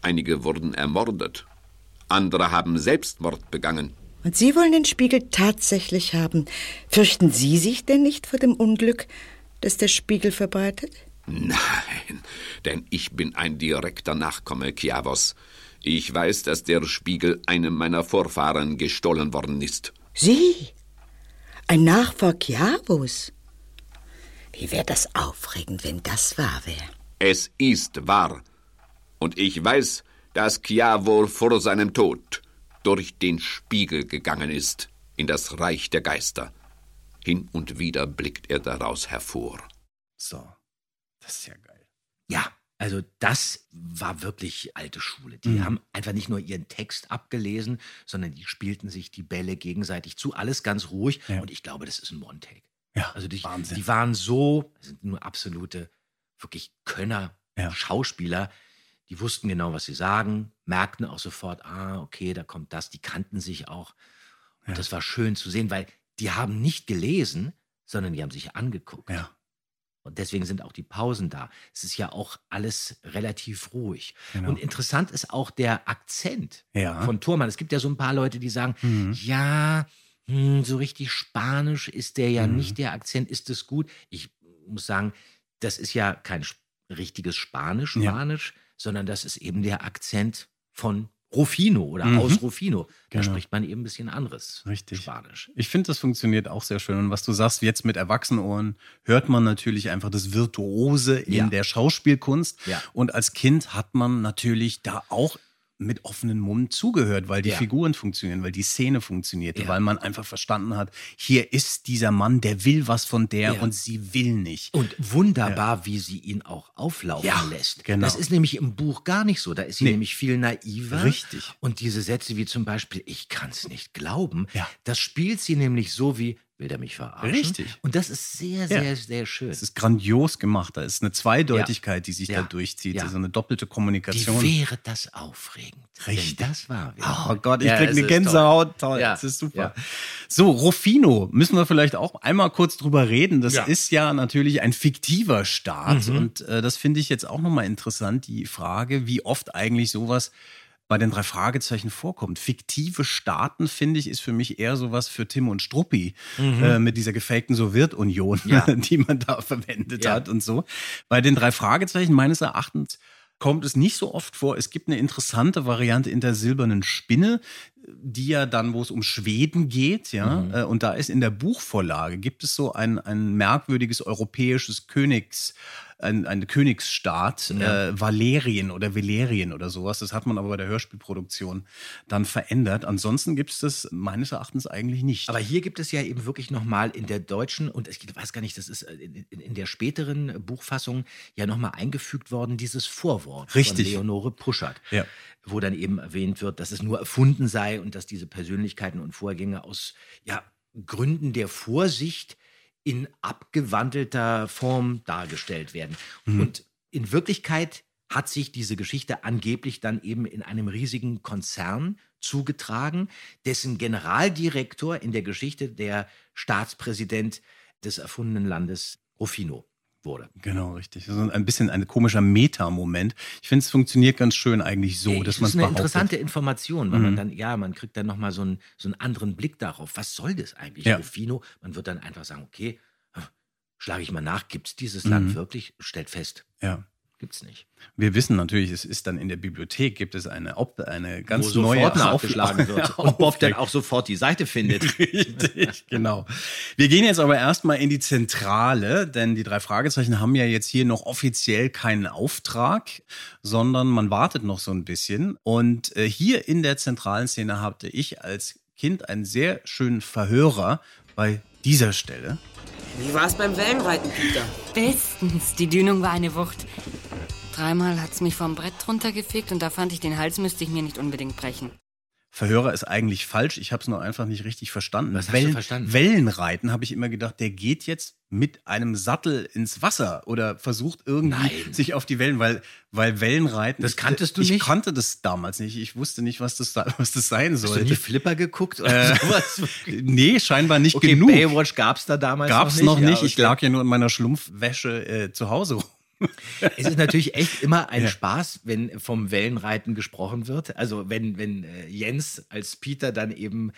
Einige wurden ermordet. Andere haben Selbstmord begangen. Und Sie wollen den Spiegel tatsächlich haben. Fürchten Sie sich denn nicht vor dem Unglück, das der Spiegel verbreitet? Nein, denn ich bin ein direkter Nachkomme Kiavos. Ich weiß, dass der Spiegel einem meiner Vorfahren gestohlen worden ist. Sie? Ein Nachfahr Kiavos? Wie wäre das aufregend, wenn das wahr wäre? Es ist wahr. Und ich weiß, dass Chiavo vor seinem Tod durch den Spiegel gegangen ist in das Reich der Geister. Hin und wieder blickt er daraus hervor. So, das ist ja geil. Ja, also das war wirklich alte Schule. Die Mhm. haben einfach nicht nur ihren Text abgelesen, sondern die spielten sich die Bälle gegenseitig zu, alles ganz ruhig. Ja. Und ich glaube, das ist ein One-Take. Ja, Also die, Wahnsinn. die waren so, sind nur absolute, wirklich Könner, Ja. Schauspieler. Die wussten genau, was sie sagen, merkten auch sofort, ah, okay, da kommt das. Die kannten sich auch. Und Ja. das war schön zu sehen, weil die haben nicht gelesen, sondern die haben sich angeguckt. Ja. Und deswegen sind auch die Pausen da. Es ist ja auch alles relativ ruhig. Genau. Und interessant ist auch der Akzent Ja. von Thurmann. Es gibt ja so ein paar Leute, die sagen, Mhm. ja, hm, so richtig Spanisch ist der ja Mhm. nicht der Akzent. Ist es gut? Ich muss sagen, das ist ja kein richtiges Spanisch, Ja. Sondern das ist eben der Akzent von Rufino oder Mhm. aus Rufino. Da Genau. spricht man eben ein bisschen anderes Richtig. Spanisch. Ich finde, das funktioniert auch sehr schön. Und was du sagst, jetzt mit Erwachsenenohren hört man natürlich einfach das Virtuose in Ja. der Schauspielkunst. Ja. Und als Kind hat man natürlich da auch mit offenem Mund zugehört, weil die Ja. Figuren funktionieren, weil die Szene funktionierte, Ja. weil man einfach verstanden hat, hier ist dieser Mann, der will was von der Ja. und sie will nicht. Und wunderbar, wie sie ihn auch auflaufen Ja, lässt. genau. Das ist nämlich im Buch gar nicht so. Da ist sie Nee. nämlich viel naiver. Richtig. Und diese Sätze wie zum Beispiel, ich kann es nicht glauben, das spielt sie nämlich so wie, will der mich verarschen? Richtig. Und das ist sehr, Ja. sehr, sehr schön. Es ist grandios gemacht. Da ist eine Zweideutigkeit, die sich Ja. da durchzieht, Ja. so eine doppelte wie Richtig. wäre das aufregend, Richtig. das wahr wäre. Oh Gott, ich Ja, krieg eine Gänsehaut. Toll, Ja. das ist super. Ja. So, Rufino, müssen wir vielleicht auch einmal kurz drüber reden. Das Ja. ist ja natürlich ein fiktiver Staat. Mhm. Und äh, das finde ich jetzt auch nochmal interessant, die Frage, wie oft eigentlich sowas bei den drei Fragezeichen vorkommt. Fiktive Staaten, finde ich, ist für mich eher sowas für Tim und Struppi äh, mit dieser gefakten Sowjetunion, Mhm. Ja. die man da verwendet Ja. hat und so. Bei den drei Fragezeichen meines Erachtens kommt es nicht so oft vor. Es gibt eine interessante Variante in der silbernen Spinne, die ja dann, wo es um Schweden geht, ja, Mhm. äh, und da ist in der Buchvorlage gibt es so ein, ein merkwürdiges europäisches Königs, ein, ein Königsstaat, Ja. äh, Valerien oder Valerien oder sowas. Das hat man aber bei der Hörspielproduktion dann verändert. Ansonsten gibt es das meines Erachtens eigentlich nicht. Aber hier gibt es ja eben wirklich nochmal in der deutschen, und ich weiß gar nicht, das ist in, in, in der späteren Buchfassung ja nochmal eingefügt worden, dieses Vorwort Richtig. von Leonore Puschert. Ja. Wo dann eben erwähnt wird, dass es nur erfunden sei und dass diese Persönlichkeiten und Vorgänge aus ja, Gründen der Vorsicht in abgewandelter Form dargestellt werden. Mhm. Und in Wirklichkeit hat sich diese Geschichte angeblich dann eben in einem riesigen Konzern zugetragen, dessen Generaldirektor in der Geschichte der Staatspräsident des erfundenen Landes Rufino wurde. Genau, richtig. So ein bisschen ein komischer Meta-Moment. Ich finde, es funktioniert ganz schön eigentlich so, Ey, dass das man ist es eine behauptet. interessante Information, weil man Mhm. dann, ja, man kriegt dann nochmal so einen, so einen anderen Blick darauf. Was soll das eigentlich, Ja. Rufino? Man wird dann einfach sagen, okay, schlage ich mal nach, gibt es dieses Land Mhm. wirklich? Stellt fest, Ja. Gibt's nicht. Wir wissen natürlich, es ist dann in der Bibliothek, gibt es eine, Op- eine ganz Wo neue sofort nachgeschlagen wird. Und Bob dann auch sofort die Seite findet. Richtig, genau. Wir gehen jetzt aber erstmal in die Zentrale, denn die drei Fragezeichen haben ja jetzt hier noch offiziell keinen Auftrag, sondern man wartet noch so ein bisschen. Und äh, hier in der zentralen Szene hatte ich als Kind einen sehr schönen Verhörer bei dieser Stelle. Wie war's beim Wellenreiten, Peter? Bestens. Die Dünung war eine Wucht. Dreimal hat's mich vom Brett runtergefegt und da fand ich, den Hals müsste ich mir nicht unbedingt brechen. Verhörer ist eigentlich falsch. Ich habe es nur einfach nicht richtig verstanden. Was hast du verstanden? Wellenreiten habe ich immer gedacht, der geht jetzt mit einem Sattel ins Wasser oder versucht irgendwie Nein. sich auf die Wellen, weil, weil Wellenreiten. Das kanntest du ich nicht? Ich kannte das damals nicht. Ich wusste nicht, was das, da- was das sein Hast du nie Flipper geguckt oder Äh, sowas? nee, scheinbar nicht Okay, genug. Baywatch gab's da damals Gab's noch noch nicht? nicht. Ja, Ich okay. lag ja nur in meiner Schlumpfwäsche äh, zu Hause rum. Es ist natürlich echt immer ein Ja. Spaß, wenn vom Wellenreiten gesprochen wird. Also wenn, wenn äh, Jens als Peter dann eben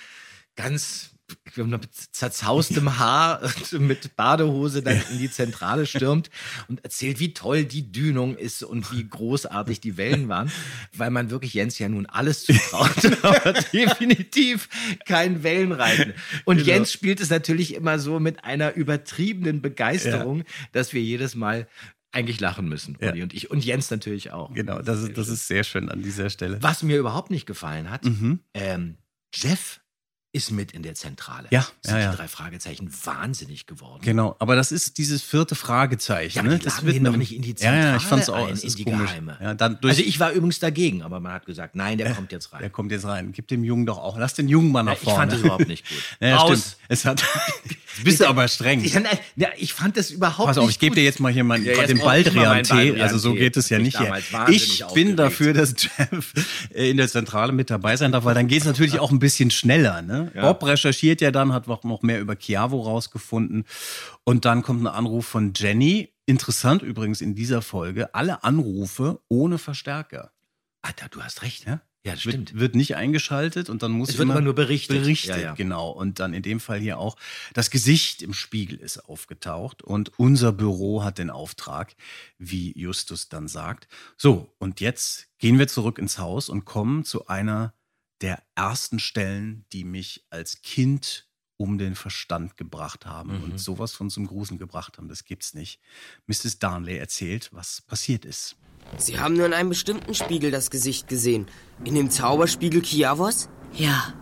ganz mit zerzaustem Haar und mit Badehose dann in die Zentrale stürmt und erzählt, wie toll die Dünung ist und wie großartig die Wellen waren, weil man wirklich Jens ja nun alles zutraut, aber definitiv kein Wellenreiten. Und Genau. Jens spielt es natürlich immer so mit einer übertriebenen Begeisterung, dass wir jedes Mal eigentlich lachen müssen, Ja. Und ich. Und Jens natürlich auch. Genau, das ist, das ist sehr schön an dieser Stelle. Was mir überhaupt nicht gefallen hat, Mhm. ähm, Jeff ist mit in der Zentrale. Ja, sind ja, ja. die drei Fragezeichen wahnsinnig geworden. Genau, aber das ist dieses vierte Fragezeichen. Ja, ne? das ihn doch nicht in die Ja, ja, ich Zentrale fand's auch. ein, in die komisch. Geheime. Ja, dann durch, Also ich war übrigens dagegen, aber man hat gesagt, nein, der kommt jetzt rein. der kommt jetzt rein. Gib dem Jungen doch auch. Lass den Jungen mal nach Ja, ich vorne. fand das überhaupt nicht gut. Ja, Raus. stimmt. Es hat. Bist du aber streng. Ja, ich fand das überhaupt Pass auf, nicht ich gebe dir jetzt mal hier meinen, Ja, den ich mal Baldrian-Tee. Also so geht es ja nicht hier. Ich bin dafür, dass Jeff äh, in der Zentrale mit dabei sein darf, weil dann geht es natürlich auch ein bisschen schneller. Ne? Bob recherchiert ja dann, hat auch noch mehr über Chiavo rausgefunden. Und dann kommt ein Anruf von Jenny. Interessant übrigens in dieser Folge, alle Anrufe ohne Verstärker. Alter, du hast recht. Ja? Ja, das Wird, stimmt. wird nicht eingeschaltet und dann muss Es wird immer immer nur berichtet. Berichtet, Ja, ja. genau. Und dann in dem Fall hier auch das Gesicht im Spiegel ist aufgetaucht und unser Büro hat den Auftrag, wie Justus dann sagt. So, und jetzt gehen wir zurück ins Haus und kommen zu einer der ersten Stellen, die mich als Kind um den Verstand gebracht haben Mhm. und sowas von zum Gruseln gebracht haben. Das gibt's nicht. Mrs. Darnley erzählt, was passiert ist. Sie haben nur in einem bestimmten Spiegel das Gesicht gesehen. In dem Zauberspiegel Kiavos? Ja.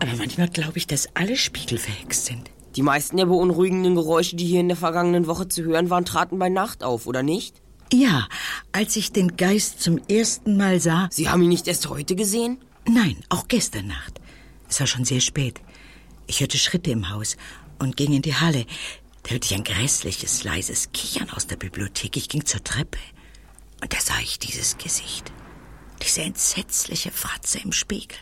Aber manchmal glaube ich, dass alle Spiegel verhext sind. Die meisten der beunruhigenden Geräusche, die hier in der vergangenen Woche zu hören waren, traten bei Nacht auf, oder nicht? Ja, als ich den Geist zum ersten Mal sah. Sie haben ihn nicht erst heute gesehen? Nein, auch gestern Nacht. Es war schon sehr spät. Ich hörte Schritte im Haus und ging in die Halle. Da hörte ich ein grässliches, leises Kichern aus der Bibliothek. Ich ging zur Treppe. Und da sah ich dieses Gesicht. Diese entsetzliche Fratze im Spiegel.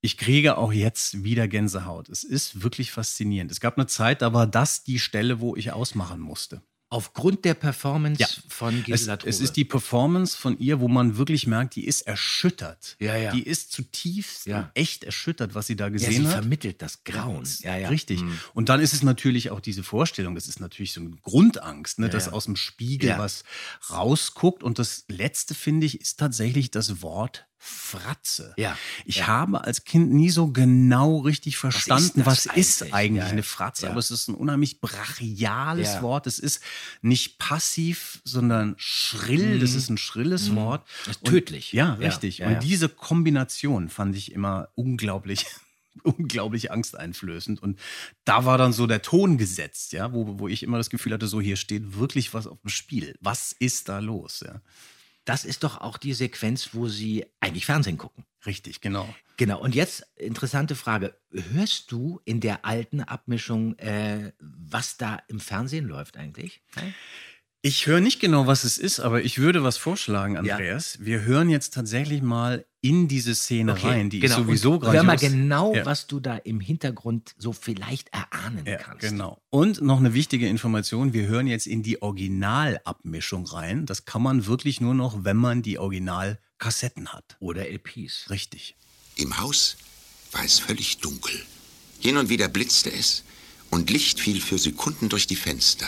Ich kriege auch jetzt wieder Gänsehaut. Es ist wirklich faszinierend. Es gab eine Zeit, da war das die Stelle, wo ich ausmachen musste. Aufgrund der Performance Ja. von Es, Gisela es Trube. ist die Performance von ihr, wo man wirklich merkt, die ist erschüttert. Ja, ja. Die ist zutiefst Ja. echt erschüttert, was sie da ja, gesehen sie hat. vermittelt das Grauen. Ja, ja. Richtig. Hm. Und dann ist es natürlich auch diese Vorstellung, das ist natürlich so eine Grundangst, ne, Ja, dass ja. aus dem Spiegel Ja. was rausguckt. Und das Letzte, finde ich, ist tatsächlich das Wort Fratze. Ja, Ich ja. habe als Kind nie so genau richtig verstanden, was ist eigentlich? eigentlich, Ja, ja. eine Fratze. Ja. Aber es ist ein unheimlich brachiales. Wort. Es ist nicht passiv, sondern schrill. Das ist ein schrilles Wort. Ist Und- tödlich. Ja, richtig. Und diese Kombination fand ich immer unglaublich, unglaublich angsteinflößend. Und da war dann so der Ton gesetzt, ja, wo, wo ich immer das Gefühl hatte, so hier steht wirklich was auf dem Spiel. Was ist da los? Ja, Das ist doch auch die Sequenz, wo sie eigentlich Fernsehen gucken. richtig, genau. Genau. Und jetzt interessante Frage. Hörst du in der alten Abmischung, äh, was da im Fernsehen läuft eigentlich? Ich höre nicht genau, was es ist, aber ich würde was vorschlagen, Ja. Andreas. Wir hören jetzt tatsächlich mal in diese Szene rein, die genau. ich sowieso Und gerade. Hör mal genau, Ja. was du da im Hintergrund so vielleicht erahnen Ja, kannst. genau. Und noch eine wichtige Information, wir hören jetzt in die Originalabmischung rein. Das kann man wirklich nur noch, wenn man die Originalkassetten hat. Oder LPs. Richtig. Im Haus war es völlig dunkel. Hin und wieder blitzte es und Licht fiel für Sekunden durch die Fenster.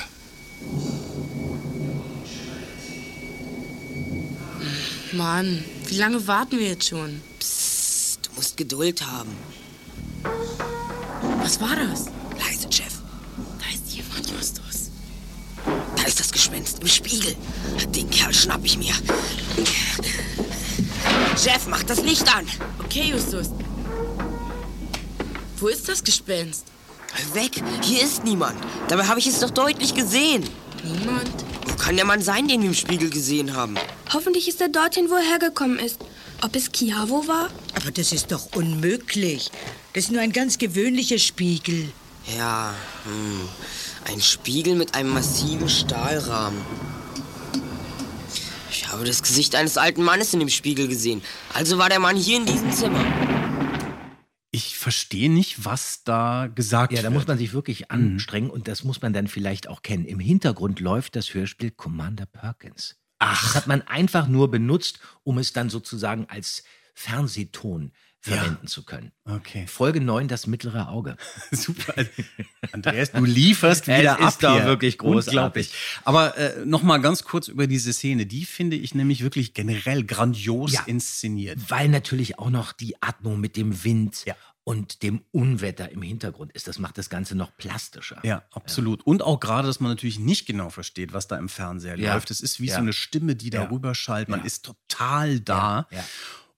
Mann, wie lange warten wir jetzt schon? Psst, du musst Geduld haben. Was war das? Leise, Jeff. Da ist jemand, Justus. Da ist das Gespenst im Spiegel. Den Kerl schnapp ich mir. Jeff, mach das Licht an. Okay, Justus. Wo ist das Gespenst? Weg, hier ist niemand. Dabei habe ich es doch deutlich gesehen. Niemand? Wo kann der Mann sein, den wir im Spiegel gesehen haben? Hoffentlich ist er dorthin, wo er hergekommen ist. ob es Kiavo war? Aber das ist doch unmöglich. Das ist nur ein ganz gewöhnlicher Spiegel. Ja, hm. Ein Spiegel mit einem massiven Stahlrahmen. Ich habe das Gesicht eines alten Mannes in dem Spiegel gesehen. Also war der Mann hier in diesem Zimmer. Ich verstehe nicht, was da gesagt Ja, wird. da muss man sich wirklich anstrengen und das muss man dann vielleicht auch kennen. Im Hintergrund läuft das Hörspiel Commander Perkins. Ach. Das hat man einfach nur benutzt, um es dann sozusagen als Fernsehton verwenden zu können. Okay. Folge 9, das mittlere Auge. Super. Andreas, du lieferst Es wieder ist ab doch hier. wirklich großartig. Aber äh, noch mal ganz kurz über diese Szene. Die finde ich nämlich wirklich generell grandios Ja. inszeniert. Weil natürlich auch noch die Atmung mit dem Wind und dem Unwetter im Hintergrund ist. Das macht das Ganze noch plastischer. Ja, absolut. Und auch gerade, dass man natürlich nicht genau versteht, was da im Fernseher Ja. läuft. Es ist wie Ja. so eine Stimme, die Ja. darüber schallt. Man Ja. ist total da.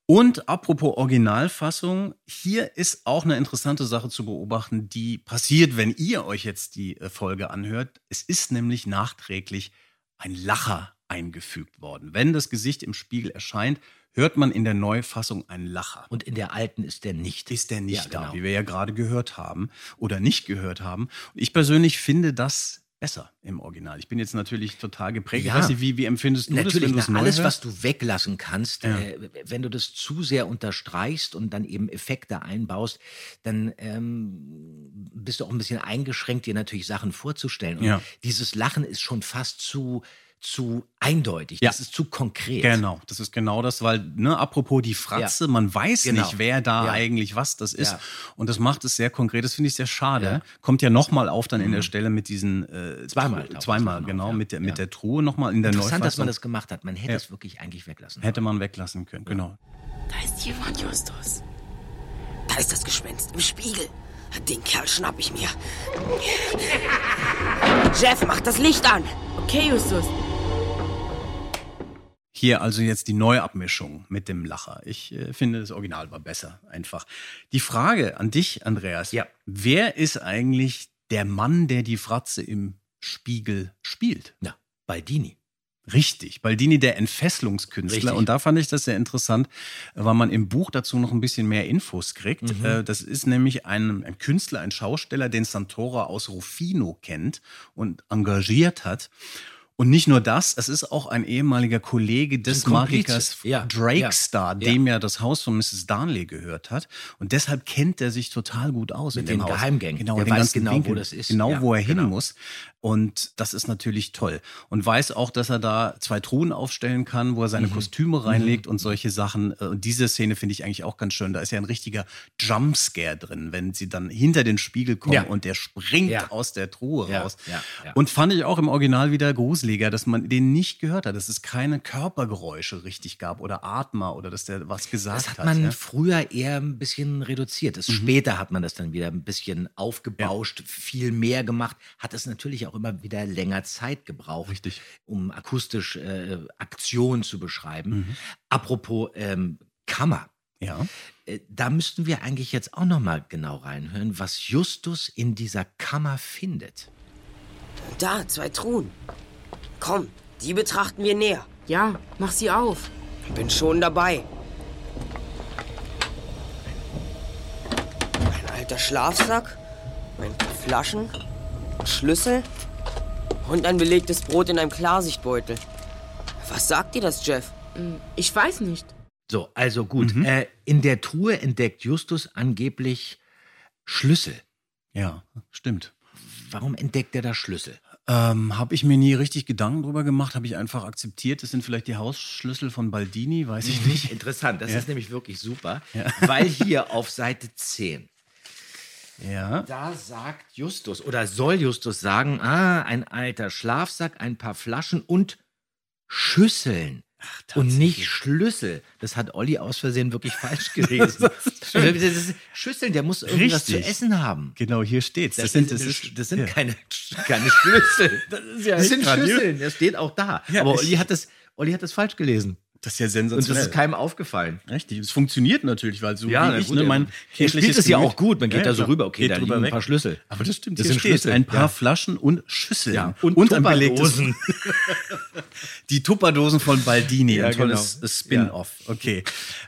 Und apropos Originalfassung, hier ist auch eine interessante Sache zu beobachten, die passiert, wenn ihr euch jetzt die äh, Folge anhört. Es ist nämlich nachträglich ein Lacher eingefügt worden. Wenn das Gesicht im Spiegel erscheint, hört man in der Neufassung einen Lacher. Und in der alten ist der nicht. Ist der nicht Ja, da, genau. wie wir ja gerade gehört haben oder nicht gehört haben. Und ich persönlich finde das besser im Original. Ich bin jetzt natürlich total geprägt. Ja. Ich weiß nicht, wie, wie empfindest du das, Natürlich, wenn du es na, neu alles, hörst? was du weglassen kannst, Ja. äh, wenn du das zu sehr unterstreichst und dann eben Effekte einbaust, dann ähm, bist du auch ein bisschen eingeschränkt, dir natürlich Sachen vorzustellen. Und Ja. dieses Lachen ist schon fast zu, zu eindeutig. Ja. Das ist zu konkret. Genau, das ist genau das, weil, ne, apropos die Fratze, Ja. man weiß Genau. nicht, wer da Ja. eigentlich was das ist. Ja. Und das macht es sehr konkret. Das finde ich sehr schade. Ja. Mhm. Kommt ja nochmal auf dann in der Stelle mit diesen äh, Zweimal Zweimal, genau, auf, ja. mit der, mit der Truhe nochmal in der Interessant, dass man das gemacht hat. Man hätte Ja. es wirklich eigentlich weglassen Hätte man weglassen können, genau. Da ist jemand, Justus. Da ist das Gespenst im Spiegel. Den Kerl schnapp ich mir. Jeff, mach das Licht an. Okay, Justus. Hier also jetzt die Neuabmischung mit dem Lacher. Ich äh, finde, das Original war besser, einfach. Die Frage an dich, Andreas. Ja. Wer ist eigentlich der Mann, der die Fratze im Spiegel spielt? Ja, Baldini. Richtig, Baldini, der Entfesselungskünstler. Richtig. Und da fand ich das sehr interessant, weil man im Buch dazu noch ein bisschen mehr Infos kriegt. Mhm. Äh, Das ist nämlich ein, ein Künstler, ein Schausteller, den Santora aus Rufino kennt und engagiert hat. Und nicht nur das, es ist auch ein ehemaliger Kollege des. Magikers Ja, Drakestar, ja, ja. dem ja das Haus von Mrs. Darnley gehört hat. Und deshalb kennt er sich total gut aus Mit in dem den Haus. Geheimgängen. Genau, Der den weiß genau, wo Winkeln. das ist. Genau, Ja, wo er hin genau. muss. Und das ist natürlich toll. Und weiß auch, dass er da zwei Truhen aufstellen kann, wo er Mhm. seine Kostüme reinlegt und solche Sachen. Äh, Und diese Szene finde ich eigentlich auch ganz schön. Da ist ja ein richtiger Jumpscare drin, wenn sie dann hinter den Spiegel kommen Ja. und der springt Ja. aus der Truhe Ja, raus. ja, ja. Und fand ich auch im Original wieder gruseliger, dass man den nicht gehört hat, dass es keine Körpergeräusche richtig gab oder Atmer oder dass der was gesagt Das hat hat. man ja. früher eher ein bisschen reduziert. Das Später hat man das dann wieder ein bisschen aufgebauscht, viel mehr gemacht. Hat es natürlich auch immer wieder länger Zeit gebraucht, Richtig. um akustisch äh, Aktion zu beschreiben. Apropos ähm, Kammer. Ja. Äh, Da müssten wir eigentlich jetzt auch noch mal genau reinhören, was Justus in dieser Kammer findet. Da, zwei Truhen. Komm, die betrachten wir näher. Ja, mach sie auf. Bin schon dabei. Ein alter Schlafsack, ein paar Flaschen, ein Schlüssel und ein belegtes Brot in einem Klarsichtbeutel. Was sagt dir das, Jeff? Hm, Ich weiß nicht. So, also gut. Mhm. Äh, in der Truhe entdeckt Justus angeblich Schlüssel. Ja, stimmt. Warum entdeckt er da Schlüssel? Ähm, habe ich mir nie richtig Gedanken drüber gemacht, habe ich einfach akzeptiert. Das sind vielleicht die Hausschlüssel von Baldini, weiß ich nicht. Interessant, das Ja. ist nämlich wirklich super, Ja. weil hier auf Seite 10, Ja. da sagt Justus oder soll Justus sagen, ah, ein alter Schlafsack, ein paar Flaschen und Schüsseln. Und nicht Schlüssel. Das hat Olli aus Versehen wirklich falsch gelesen. Also, das ist Schüsseln, der muss irgendwas zu Richtig. essen haben. Genau, hier steht's. Das, Das, sind, das ist, das sind ja. keine, keine Schlüssel. Das ja Das sind. Schüsseln, das steht auch da. Ja, Aber Olli hat, das, Olli hat das falsch gelesen. Das ist ja Und sensationell. das ist keinem aufgefallen. Richtig, es funktioniert natürlich, weil so Ja, wie ich, gut, ne, mein er spielt es ja auch gut. Man geht da so rüber, okay, Geht da liegen ein weg. paar Schlüssel. Aber das stimmt, Das sind Schlüssel, ein paar ja. Flaschen und Schüsseln. Ja, und ein belegtes Tupperdosen. Die Tupperdosen von Baldini, Ja, ein tolles genau. Spin-off. Okay.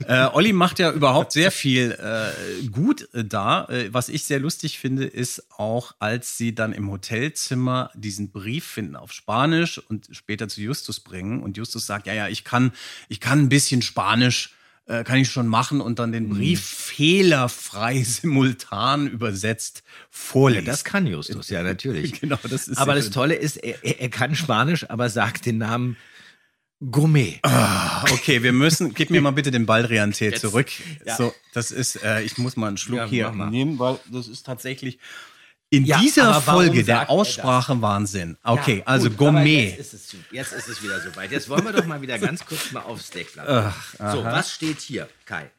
Äh, Olli macht ja überhaupt sehr viel äh, gut äh, da. Äh, was ich sehr lustig finde, ist auch, als sie dann im Hotelzimmer diesen Brief finden auf Spanisch und später zu Justus bringen und Justus sagt, ja, ja, ich kann, ich kann ein bisschen Spanisch. äh, Kann ich schon machen und dann Mhm. den Brief fehlerfrei simultan übersetzt vorlesen. Ja, das kann Justus, ja, natürlich. Genau, das ist aber das. Tolle ist, er, er kann Spanisch, aber sagt den Namen Gourmet. Ah, okay, wir müssen, gib mir mal bitte den Baldrian-Tee zurück. Ja. So, das ist, äh, ich muss mal einen Schluck Ja, hier nehmen, weil das ist tatsächlich in Ja, dieser Folge er der das? Aussprache Wahnsinn. Okay, Ja, also gut, Gourmet. Jetzt ist, jetzt ist es wieder soweit. Jetzt wollen wir doch mal wieder ganz kurz mal aufs Deckblatt. Ach, so, was steht hier, Kai?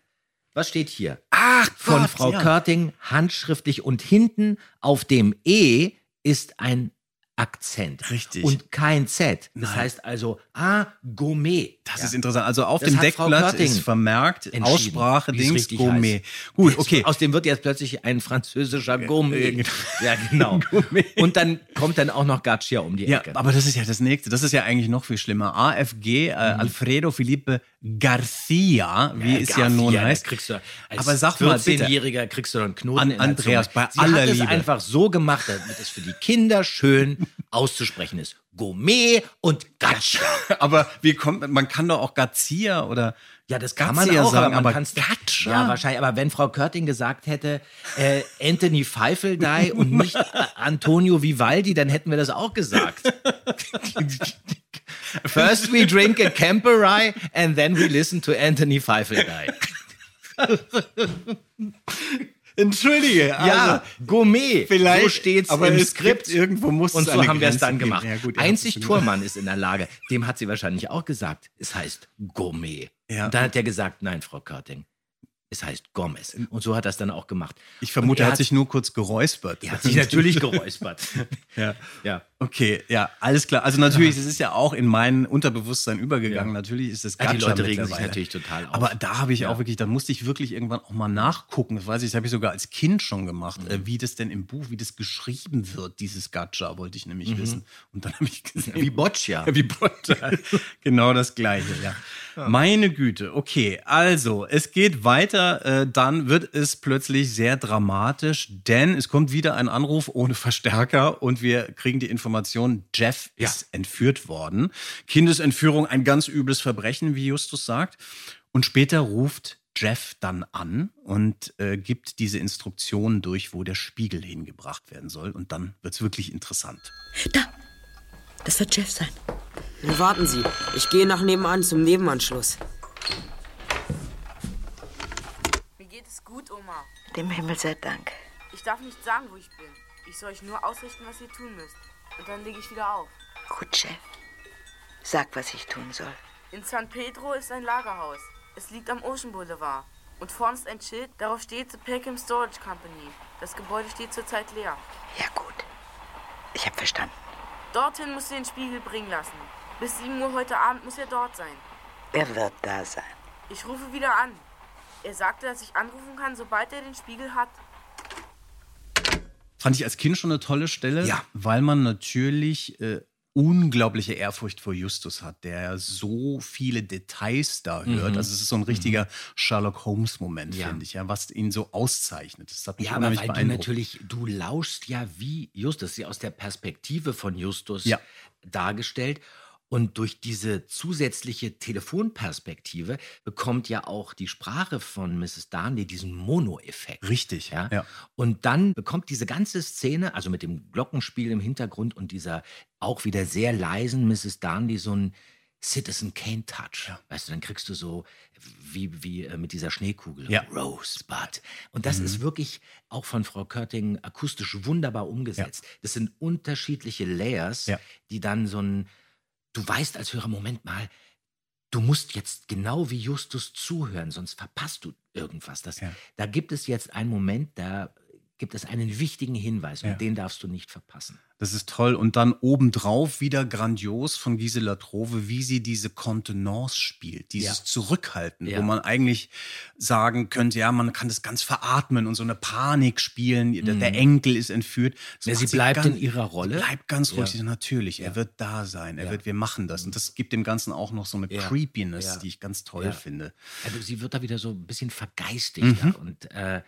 Was steht hier? Ach, Von Gott, Frau ja. Körting handschriftlich und hinten auf dem E ist ein Akzent. Richtig. Und kein Z. Das Nein. heißt also, ah, Gourmet. Das Ja. ist interessant. Also auf Das dem Deckblatt ist vermerkt Aussprache es Dings Gourmet. heißt. Gut, okay. Aus dem wird jetzt plötzlich ein französischer Gourmet. äh, genau. Ja, genau. Gourmet. Und dann kommt dann auch noch Gaccia um die Ja, Ecke. aber das ist ja das nächste. Das ist ja eigentlich noch viel schlimmer. AFG, äh, Alfredo Felipe Garcia, wie es ja Garcia, nun da heißt. Kriegst du aber sag mal bitte, 14-Jähriger kriegst du einen Knoten An Andreas, bei Sie aller hat es Liebe. einfach so gemacht, damit es für die Kinder schön auszusprechen ist. Gourmet und Gaccia. aber wie kommt man, man kann doch auch Garcia oder Ja, das kann man Gazia auch, sagen, aber man aber Gaccia? Ja, wahrscheinlich. Aber wenn Frau Körting gesagt hätte, äh, Anthony Pfeiffeldey und nicht äh, Antonio Vivaldi, dann hätten wir das auch gesagt. First we drink a Camperai and then we listen to Anthony Pfeiffeldey. Entschuldige, Ja, Gourmet. vielleicht, so steht's aber im Skript. irgendwo muss Und so haben wir es Grenze dann gemacht. Ja, gut, Einzig Tormann ist in der Lage. Dem hat sie wahrscheinlich auch gesagt, es heißt Gourmet. Ja. Und dann hat er gesagt, nein, Frau Körting, es heißt Gomez. Und so hat er es dann auch gemacht. Ich vermute, er hat sich nur kurz geräuspert. Er hat sich natürlich geräuspert. Ja. Ja. Okay, ja, alles klar. Also natürlich, es ist ja auch in mein Unterbewusstsein übergegangen. Ja. Natürlich ist das Ja, die Gacha Leute regen sich natürlich total auf. Aber da habe ich Ja. auch wirklich, da musste ich wirklich irgendwann auch mal nachgucken. Das weiß ich, das habe ich sogar als Kind schon gemacht, Mhm. äh, wie das denn im Buch, wie das geschrieben wird, dieses Gacha, wollte ich nämlich wissen. Und dann habe ich gesehen. Mhm. Wie Boccia. Ja, wie Boccia. genau das Gleiche, ja. Meine Güte, okay. Also, es geht weiter. Äh, dann wird es plötzlich sehr dramatisch, denn es kommt wieder ein Anruf ohne Verstärker und wir kriegen die Information, Jeff ist entführt worden. Kindesentführung, ein ganz übles Verbrechen, wie Justus sagt. Und später ruft Jeff dann an und äh, gibt diese Instruktionen durch, wo der Spiegel hingebracht werden soll. Und dann wird es wirklich interessant. Da, das wird Jeff sein. Nun warten Sie. Ich gehe nach nebenan zum Nebenanschluss. Mir geht es gut, Oma. Dem Himmel sei Dank. Ich darf nicht sagen, wo ich bin. Ich soll euch nur ausrichten, was ihr tun müsst. Und dann lege ich wieder auf. Gut, Jeff. Sag, was ich tun soll. In San Pedro ist ein Lagerhaus. Es liegt am Ocean Boulevard. Und vorne ist ein Schild, darauf steht The Peckham Storage Company. Das Gebäude steht zurzeit leer. Ja, gut. Ich hab verstanden. Dorthin musst du den Spiegel bringen lassen. Bis 7 Uhr heute Abend muss er dort sein. Er wird da sein. Ich rufe wieder an. Er sagte, dass ich anrufen kann, sobald er den Spiegel hat. Fand ich als Kind schon eine tolle Stelle, Ja. weil man natürlich äh, unglaubliche Ehrfurcht vor Justus hat, der so viele Details da hört. Also es ist so ein richtiger Sherlock Holmes-Moment, Mhm. Ja. finde ich, ja, was ihn so auszeichnet. Das hat mich Ja, aber weil du natürlich, du lauschst ja wie Justus, sie aus der Perspektive von Justus Ja. dargestellt. Und durch diese zusätzliche Telefonperspektive bekommt ja auch die Sprache von Mrs. Darnley diesen Mono-Effekt. Richtig, Ja? ja. Und dann bekommt diese ganze Szene, also mit dem Glockenspiel im Hintergrund und dieser auch wieder sehr leisen Mrs. Darnley, so ein Citizen Kane Touch. Weißt du, dann kriegst du so wie, wie äh, mit dieser Schneekugel. Ja. Rosebud. Und das ist wirklich auch von Frau Körting akustisch wunderbar umgesetzt. Das sind unterschiedliche Layers, Ja. die dann so ein, du weißt als Hörer, Moment mal, du musst jetzt genau wie Justus zuhören, sonst verpasst du irgendwas. Das, Ja. Da gibt es jetzt einen Moment, da gibt es einen wichtigen Hinweis Ja. und den darfst du nicht verpassen. Das ist toll. Und dann obendrauf wieder grandios von Gisela Trove, wie sie diese Kontenance spielt, dieses Ja. Zurückhalten, Ja. wo man eigentlich sagen könnte, ja, man kann das ganz veratmen und so eine Panik spielen. Der, der Enkel ist entführt. Mhm. Ja, sie bleibt ganz, in ihrer Rolle. Sie bleibt ganz ruhig. Ja. Sie Natürlich, er wird da sein. Er Ja. wird, wir machen das. Und das gibt dem Ganzen auch noch so eine Ja. Creepiness, Ja. die ich ganz toll Ja. finde. Also sie wird da wieder so ein bisschen vergeistigter Mhm. und äh,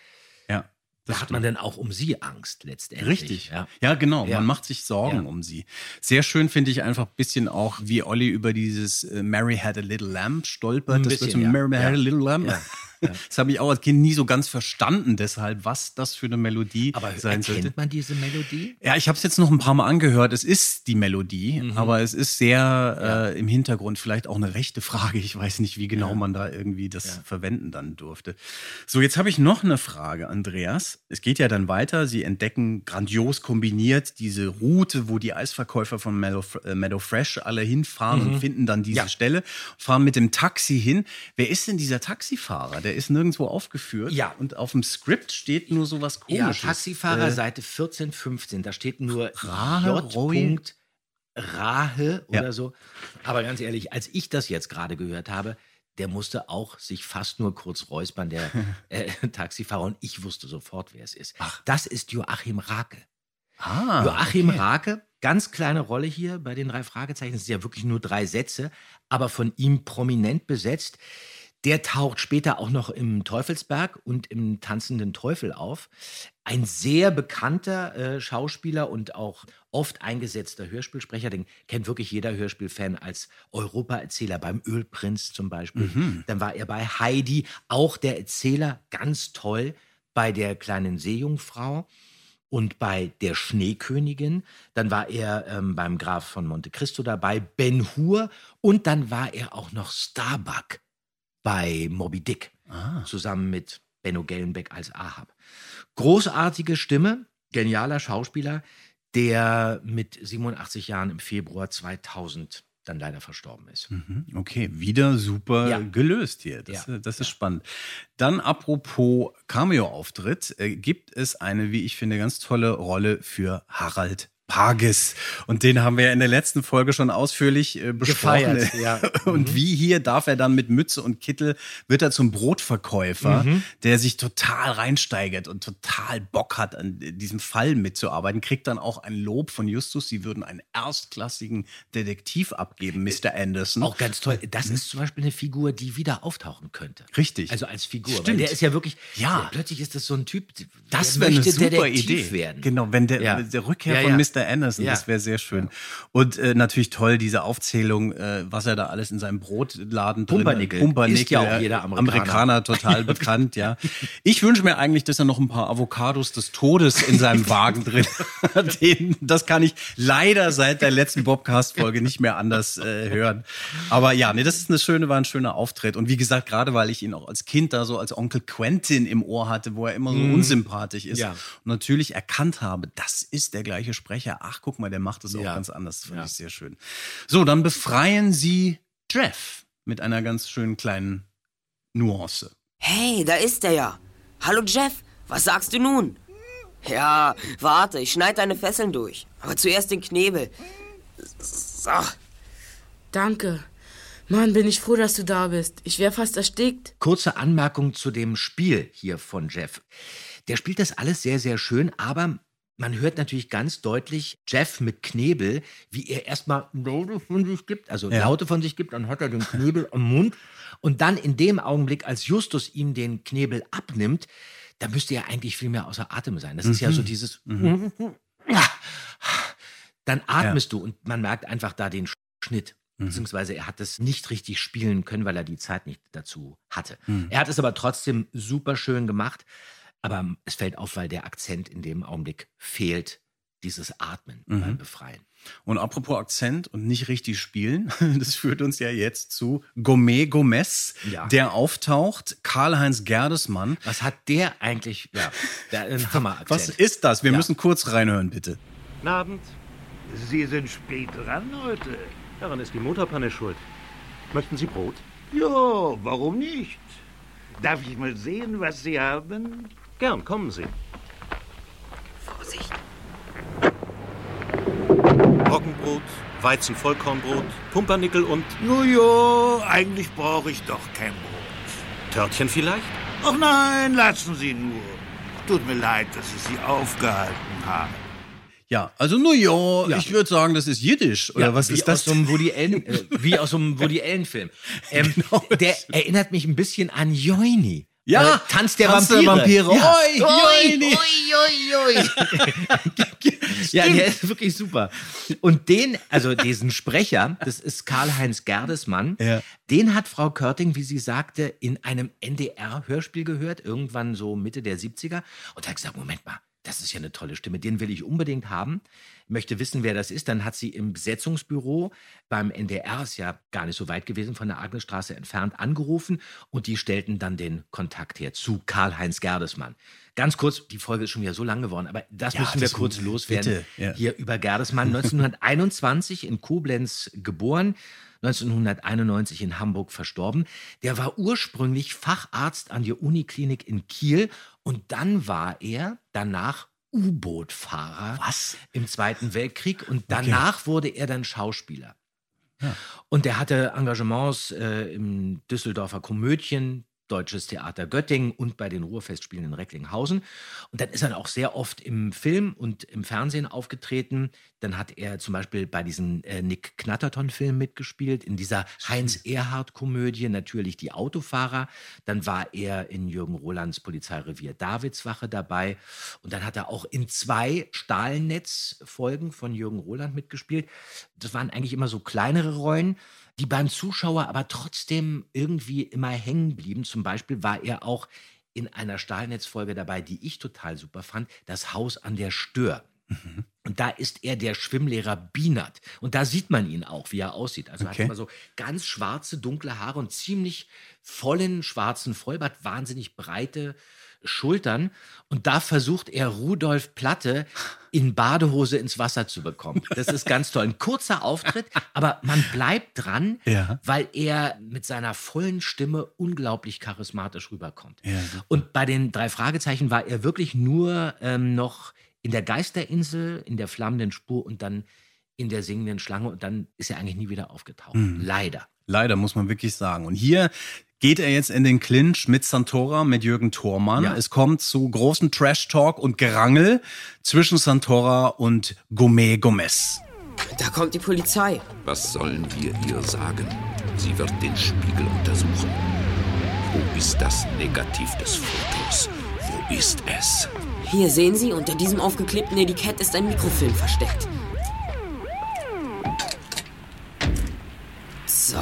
Da hat man dann auch um sie Angst letztendlich. Richtig. Ja. Ja, genau. Ja. Man macht sich Sorgen Ja. um sie. Sehr schön finde ich einfach ein bisschen auch, wie Olli über dieses äh, Mary Had a Little Lamb stolpert. Ein das wird so bisschen. Mary Had a. Little Lamb. Ja. Das habe ich auch als Kind nie so ganz verstanden, deshalb, was das für eine Melodie Aber sein sollte. erkennt man diese Melodie? Ja, ich habe es jetzt noch ein paar Mal angehört. Es ist die Melodie, Mhm. aber es ist sehr äh, im Hintergrund vielleicht auch eine rechte Frage. Ich weiß nicht, wie genau man da irgendwie das verwenden dann durfte. So, jetzt habe ich noch eine Frage, Andreas. Es geht ja dann weiter. Sie entdecken grandios kombiniert diese Route, wo die Eisverkäufer von Meadow, äh, Meadow Fresh alle hinfahren Mhm. und finden dann diese Ja. Stelle, fahren mit dem Taxi hin. Wer ist denn dieser Taxifahrer? Der ist nirgendwo aufgeführt. Ja. Und auf dem Skript steht nur so was Ja, komisches. Taxifahrer, Äh, Seite 14, 15. Da steht nur Rahe, J. Rahe oder Ja. so. Aber ganz ehrlich, als ich das jetzt gerade gehört habe, der musste auch sich fast nur kurz räuspern, der äh, Taxifahrer. Und ich wusste sofort, wer es ist. Das ist Joachim Rake. Ah, Joachim okay. Rake, ganz kleine Rolle hier bei den drei Fragezeichen. Es sind ja wirklich nur drei Sätze, aber von ihm prominent besetzt. Der taucht später auch noch im Teufelsberg und im Tanzenden Teufel auf. Ein sehr bekannter äh, Schauspieler und auch oft eingesetzter Hörspielsprecher, den kennt wirklich jeder Hörspielfan als Europaerzähler beim Ölprinz zum Beispiel. Mhm. Dann war er bei Heidi, auch der Erzähler, ganz toll, bei der kleinen Seejungfrau und bei der Schneekönigin. Dann war er ähm, beim Graf von Monte Cristo dabei, Ben Hur und dann war er auch noch Starbuck bei Moby Dick, zusammen mit Benno Gellenbeck als Ahab. Großartige Stimme, genialer Schauspieler, der mit 87 Jahren im Februar 2000 dann leider verstorben ist. Mhm, Okay, wieder super Ja. gelöst hier. Das, Ja. das ist spannend. Dann apropos Cameo-Auftritt, äh, gibt es eine, wie ich finde, ganz tolle Rolle für Harald Pages. Und den haben wir ja in der letzten Folge schon ausführlich äh, besprochen. Gefeiert, ja. Und wie hier darf er dann mit Mütze und Kittel, wird er zum Brotverkäufer, Mhm. der sich total reinsteigert und total Bock hat, an diesem Fall mitzuarbeiten, kriegt dann auch ein Lob von Justus. Sie würden einen erstklassigen Detektiv abgeben, Mr. Anderson. Auch ganz toll. Das ist zum Beispiel eine Figur, die wieder auftauchen könnte. Richtig. Also als Figur. Stimmt. der ist ja wirklich, Ja. plötzlich ist das so ein Typ, der Das wäre eine möchte super Detektiv Idee. werden. Genau, wenn der, Ja. der Rückkehr Ja, von ja. Mr. Anderson, Ja. das wäre sehr schön. Und äh, natürlich toll, diese Aufzählung, äh, was er da alles in seinem Brotladen drin Pumpernickel. Pumpernickel, Isst ja auch äh, jeder Amerikaner. Amerikaner total bekannt, ja. Ich wünsche mir eigentlich, dass er noch ein paar Avocados des Todes in seinem Wagen drin hat. Das kann ich leider seit der letzten Bobcast-Folge nicht mehr anders äh, hören. Aber ja, nee, das ist eine schöne, war ein schöner Auftritt. Und wie gesagt, gerade weil ich ihn auch als Kind da so als Onkel Quentin im Ohr hatte, wo er immer so Mhm. unsympathisch ist. Ja. Und natürlich erkannt habe, das ist der gleiche Sprecher. Ach, guck mal, der macht es auch Ja. ganz anders. Das fand Ja. ich sehr schön. So, dann befreien sie Jeff mit einer ganz schönen kleinen Nuance. Hey, da ist er ja. Hallo Jeff, was sagst du nun? Ja, warte, ich schneide deine Fesseln durch. Aber zuerst den Knebel. So. Danke. Mann, bin ich froh, dass du da bist. Ich wäre fast erstickt. Kurze Anmerkung zu dem Spiel hier von Jeff. Der spielt das alles sehr, sehr schön, aber man hört natürlich ganz deutlich Jeff mit Knebel, wie er erstmal Laute von sich gibt, also Ja. Laute von sich gibt, dann hat er den Knebel am Mund und dann in dem Augenblick, als Justus ihm den Knebel abnimmt, da müsste er eigentlich viel mehr außer Atem sein. Das ist ja Mhm. so dieses dann atmest du und man merkt einfach da den Schnitt. Beziehungsweise er hat es nicht richtig spielen können, weil er die Zeit nicht dazu hatte. Mhm. Er hat es aber trotzdem super schön gemacht. Aber es fällt auf, weil der Akzent in dem Augenblick fehlt, dieses Atmen Mhm. beim Befreien. Und apropos Akzent und nicht richtig spielen, das führt uns ja jetzt zu Gourmet Gomez, Ja. der auftaucht, Karl-Heinz Gerdesmann. Was hat der eigentlich? Ja, der ein Hammerakzent. Was ist das? Wir Ja. müssen kurz reinhören, bitte. Guten Abend. Sie sind spät dran heute. Daran ist die Motorpanne schuld. Möchten Sie Brot? Ja, warum nicht? Darf ich mal sehen, was Sie haben? Gern, kommen Sie. Vorsicht. Roggenbrot, Weizenvollkornbrot, Pumpernickel und. Jojo, eigentlich brauche ich doch kein Brot. Törtchen vielleicht? Ach nein, lassen Sie nur. Tut mir leid, dass ich Sie aufgehalten habe. Ja, also New York, ja. ich würde sagen, das ist Jiddisch. Oder ja, was ist das? Aus so einem Woody Allen, äh, wie aus so einem Woody Allen-Film. Genau, ähm, genau. Der erinnert mich ein bisschen an Joini. Ja, äh, Tanz der Tanz der Vampire. Vampire. Ja. Oi, Joini. oi, oi, oi. ja, der ist wirklich super. Und den, also diesen Sprecher, das ist Karl-Heinz Gerdesmann, Ja. den hat Frau Körting, wie sie sagte, in einem NDR-Hörspiel gehört, irgendwann so Mitte der 70er, und hat gesagt, Moment mal, das ist ja eine tolle Stimme, den will ich unbedingt haben. Möchte wissen, wer das ist. Dann hat sie im Besetzungsbüro beim NDR, ist ja gar nicht so weit gewesen, von der Agnesstraße entfernt, angerufen und die stellten dann den Kontakt her zu Karl-Heinz Gerdesmann. Ganz kurz, die Folge ist schon wieder so lang geworden, aber das Ja, müssen wir kurz loswerden. bitte, ja. Hier über Gerdesmann, 1921 in Koblenz geboren. 1991 in Hamburg verstorben. Der war ursprünglich Facharzt an der Uniklinik in Kiel und dann war er danach U-Boot-Fahrer im Zweiten Weltkrieg und danach wurde er dann Schauspieler. Ja. Und er hatte Engagements äh, im Düsseldorfer Komödien, Deutsches Theater Göttingen und bei den Ruhrfestspielen in Recklinghausen. Und dann ist er auch sehr oft im Film und im Fernsehen aufgetreten. Dann hat er zum Beispiel bei diesem äh, Nick Knatterton-Film mitgespielt, in dieser Heinz-Erhardt-Komödie, natürlich die Autofahrer. Dann war er in Jürgen Rolands Polizeirevier Davidswache dabei. Und dann hat er auch in zwei Stahlnetz-Folgen von Jürgen Roland mitgespielt. Das waren eigentlich immer so kleinere Rollen, die beim Zuschauer aber trotzdem irgendwie immer hängen blieben. Zum Beispiel war er auch in einer Stahlnetzfolge dabei, die ich total super fand, das Haus an der Stör. Und da ist er der Schwimmlehrer Bienert. Und da sieht man ihn auch, wie er aussieht. Also er Okay. hat immer so ganz schwarze, dunkle Haare und ziemlich vollen schwarzen Vollbart, wahnsinnig breite Schultern. Und da versucht er Rudolf Platte in Badehose ins Wasser zu bekommen. Das ist ganz toll. Ein kurzer Auftritt, aber man bleibt dran, Ja. weil er mit seiner vollen Stimme unglaublich charismatisch rüberkommt. Ja. Und bei den drei Fragezeichen war er wirklich nur ähm, noch in der Geisterinsel, in der flammenden Spur und dann in der singenden Schlange und dann ist er eigentlich nie wieder aufgetaucht. Mhm. Leider. Leider, muss man wirklich sagen. Und hier geht er jetzt in den Clinch mit Santora, mit Jürgen Thormann. Ja. Es kommt zu großen Trash-Talk und Gerangel zwischen Santora und Gourmet Gomez. Da kommt die Polizei. Was sollen wir ihr sagen? Sie wird den Spiegel untersuchen. Wo ist das Negativ des Fotos? Wo ist es? Hier sehen Sie, unter diesem aufgeklebten Etikett ist ein Mikrofilm versteckt. So,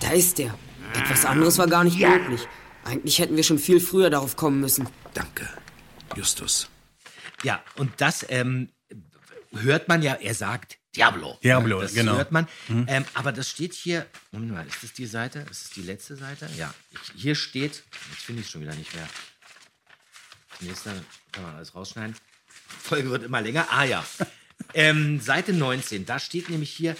da ist er. Etwas anderes war gar nicht möglich. Eigentlich hätten wir schon viel früher darauf kommen müssen. Danke, Justus. Ja, und das ähm, hört man ja, er sagt Diablo. Diablo, das genau. hört man. Mhm. Ähm, aber das steht hier, Moment mal, ist das die Seite? Ist das die letzte Seite? Ja, ich, hier steht, jetzt finde ich es schon wieder nicht mehr. Nächster, kann man alles rausschneiden. Folge wird immer länger. Ah ja. ähm, Seite 19, da steht nämlich hier,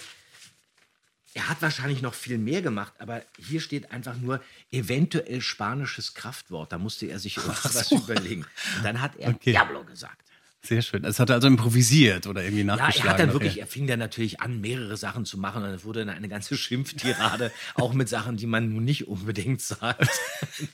er hat wahrscheinlich noch viel mehr gemacht, aber hier steht einfach nur eventuell spanisches Kraftwort. Da musste er sich irgendwas überlegen. Und dann hat er Okay. Diablo gesagt. Sehr schön. Das hat er also improvisiert oder irgendwie Ja, nachgeschlagen. er hat dann wirklich, er fing dann natürlich an, mehrere Sachen zu machen und es wurde dann eine ganze Schimpftirade, auch mit Sachen, die man nun nicht unbedingt sagt.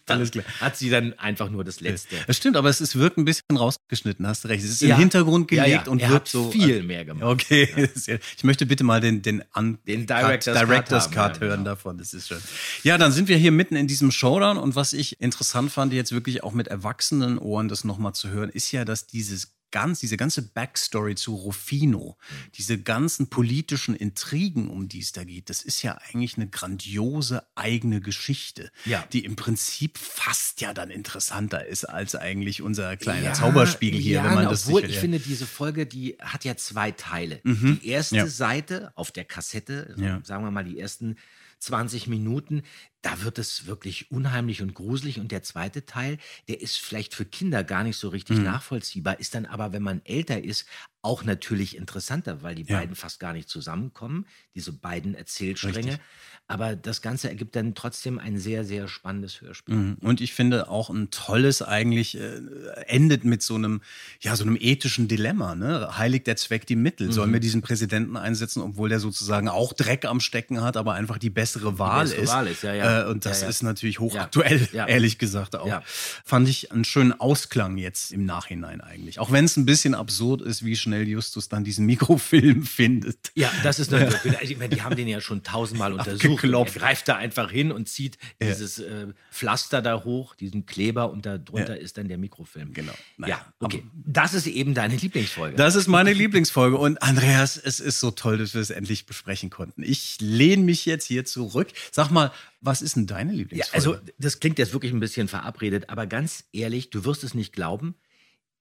Dann Alles klar. Hat sie dann einfach nur das Letzte. Das stimmt, aber es ist, wirkt ein bisschen rausgeschnitten, hast du recht. Es ist Ja. im Hintergrund Ja, gelegt ja. und Er wird hat so. viel mehr gemacht. Okay, ich möchte bitte mal den, den, an, Den Director's Cut Director's haben, Cut ja, hören genau. davon. Das ist schön. Ja, dann sind wir hier mitten in diesem Showdown und was ich interessant fand, jetzt wirklich auch mit erwachsenen Ohren das nochmal zu hören, ist ja, dass dieses ganz, diese ganze Backstory zu Rufino, diese ganzen politischen Intrigen, um die es da geht, das ist ja eigentlich eine grandiose eigene Geschichte, Ja. die im Prinzip fast ja dann interessanter ist als eigentlich unser kleiner Ja, Zauberspiegel hier, ja, wenn man das obwohl ich finde, diese Folge, die hat ja zwei Teile. Mhm. Die erste. Seite auf der Kassette, sagen wir mal die ersten 20 Minuten, da wird es wirklich unheimlich und gruselig. Und der zweite Teil, der ist vielleicht für Kinder gar nicht so richtig Mhm. nachvollziehbar, ist dann aber, wenn man älter ist, auch natürlich interessanter, weil die Ja. beiden fast gar nicht zusammenkommen, diese beiden Erzählstränge. Richtig. Aber das Ganze ergibt dann trotzdem ein sehr, sehr spannendes Hörspiel. Mhm. Und ich finde auch ein tolles eigentlich äh, endet mit so einem ja so einem ethischen Dilemma. Ne? Heiligt der Zweck die Mittel? Sollen Mhm. wir diesen Präsidenten einsetzen, obwohl der sozusagen auch Dreck am Stecken hat, aber einfach die bessere Wahl bessere ist? Wahl ist, ja, ja. Äh, und das Ja, ja. ist natürlich hochaktuell, Ja. ehrlich gesagt auch. Fand ich einen schönen Ausklang jetzt im Nachhinein eigentlich. Auch wenn es ein bisschen absurd ist, wie schnell Justus dann diesen Mikrofilm findet. Ja, das ist natürlich. Ich meine, die haben den ja schon tausendmal untersucht. Er greift da einfach hin und zieht dieses äh, Pflaster da hoch, diesen Kleber und da drunter Ja. ist dann der Mikrofilm. Genau. ja, okay. Das ist eben deine Lieblingsfolge. Das ist meine Lieblingsfolge. Und Andreas, es ist so toll, dass wir es endlich besprechen konnten. Ich lehne mich jetzt hier zurück. Sag mal, was ist denn deine ja, Lieblingsfolge? also das klingt jetzt wirklich ein bisschen verabredet, aber ganz ehrlich, du wirst es nicht glauben,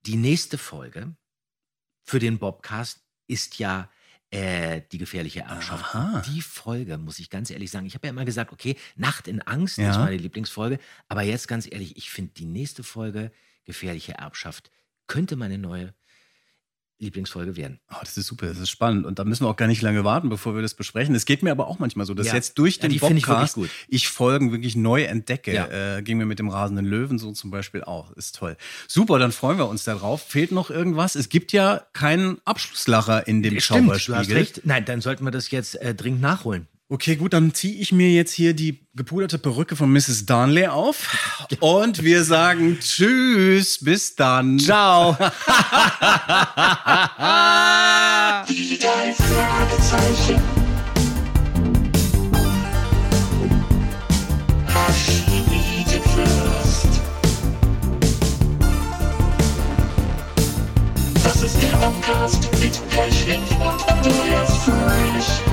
die nächste Folge für den Bobcast ist ja äh, die gefährliche Erbschaft. Aha. Die Folge, muss ich ganz ehrlich sagen, ich habe ja immer gesagt, okay, Nacht in Angst Ja. ist meine Lieblingsfolge, aber jetzt ganz ehrlich, ich finde die nächste Folge, gefährliche Erbschaft, könnte meine neue Lieblingsfolge werden. Oh, das ist super, das ist spannend. Und da müssen wir auch gar nicht lange warten, bevor wir das besprechen. Es geht mir aber auch manchmal so, dass Ja. jetzt durch Ja, den die finde ich ich. Folgen wirklich neu entdecke. Ja. Äh, ging mir mit dem rasenden Löwen so zum Beispiel auch. Ist toll. Super, dann freuen wir uns darauf. Fehlt noch irgendwas? Es gibt ja keinen Abschlusslacher in dem Stimmt, du hast Schauberspiegel. recht. Nein, dann sollten wir das jetzt äh, dringend nachholen. Okay, gut, dann ziehe ich mir jetzt hier die gepuderte Perücke von Mrs. Darnley auf und wir sagen Tschüss, bis dann. Ciao. Die drei Fragezeichen. Archimedenfürst. Das ist der Podcast mit Pechling und Andreas Fröhlich.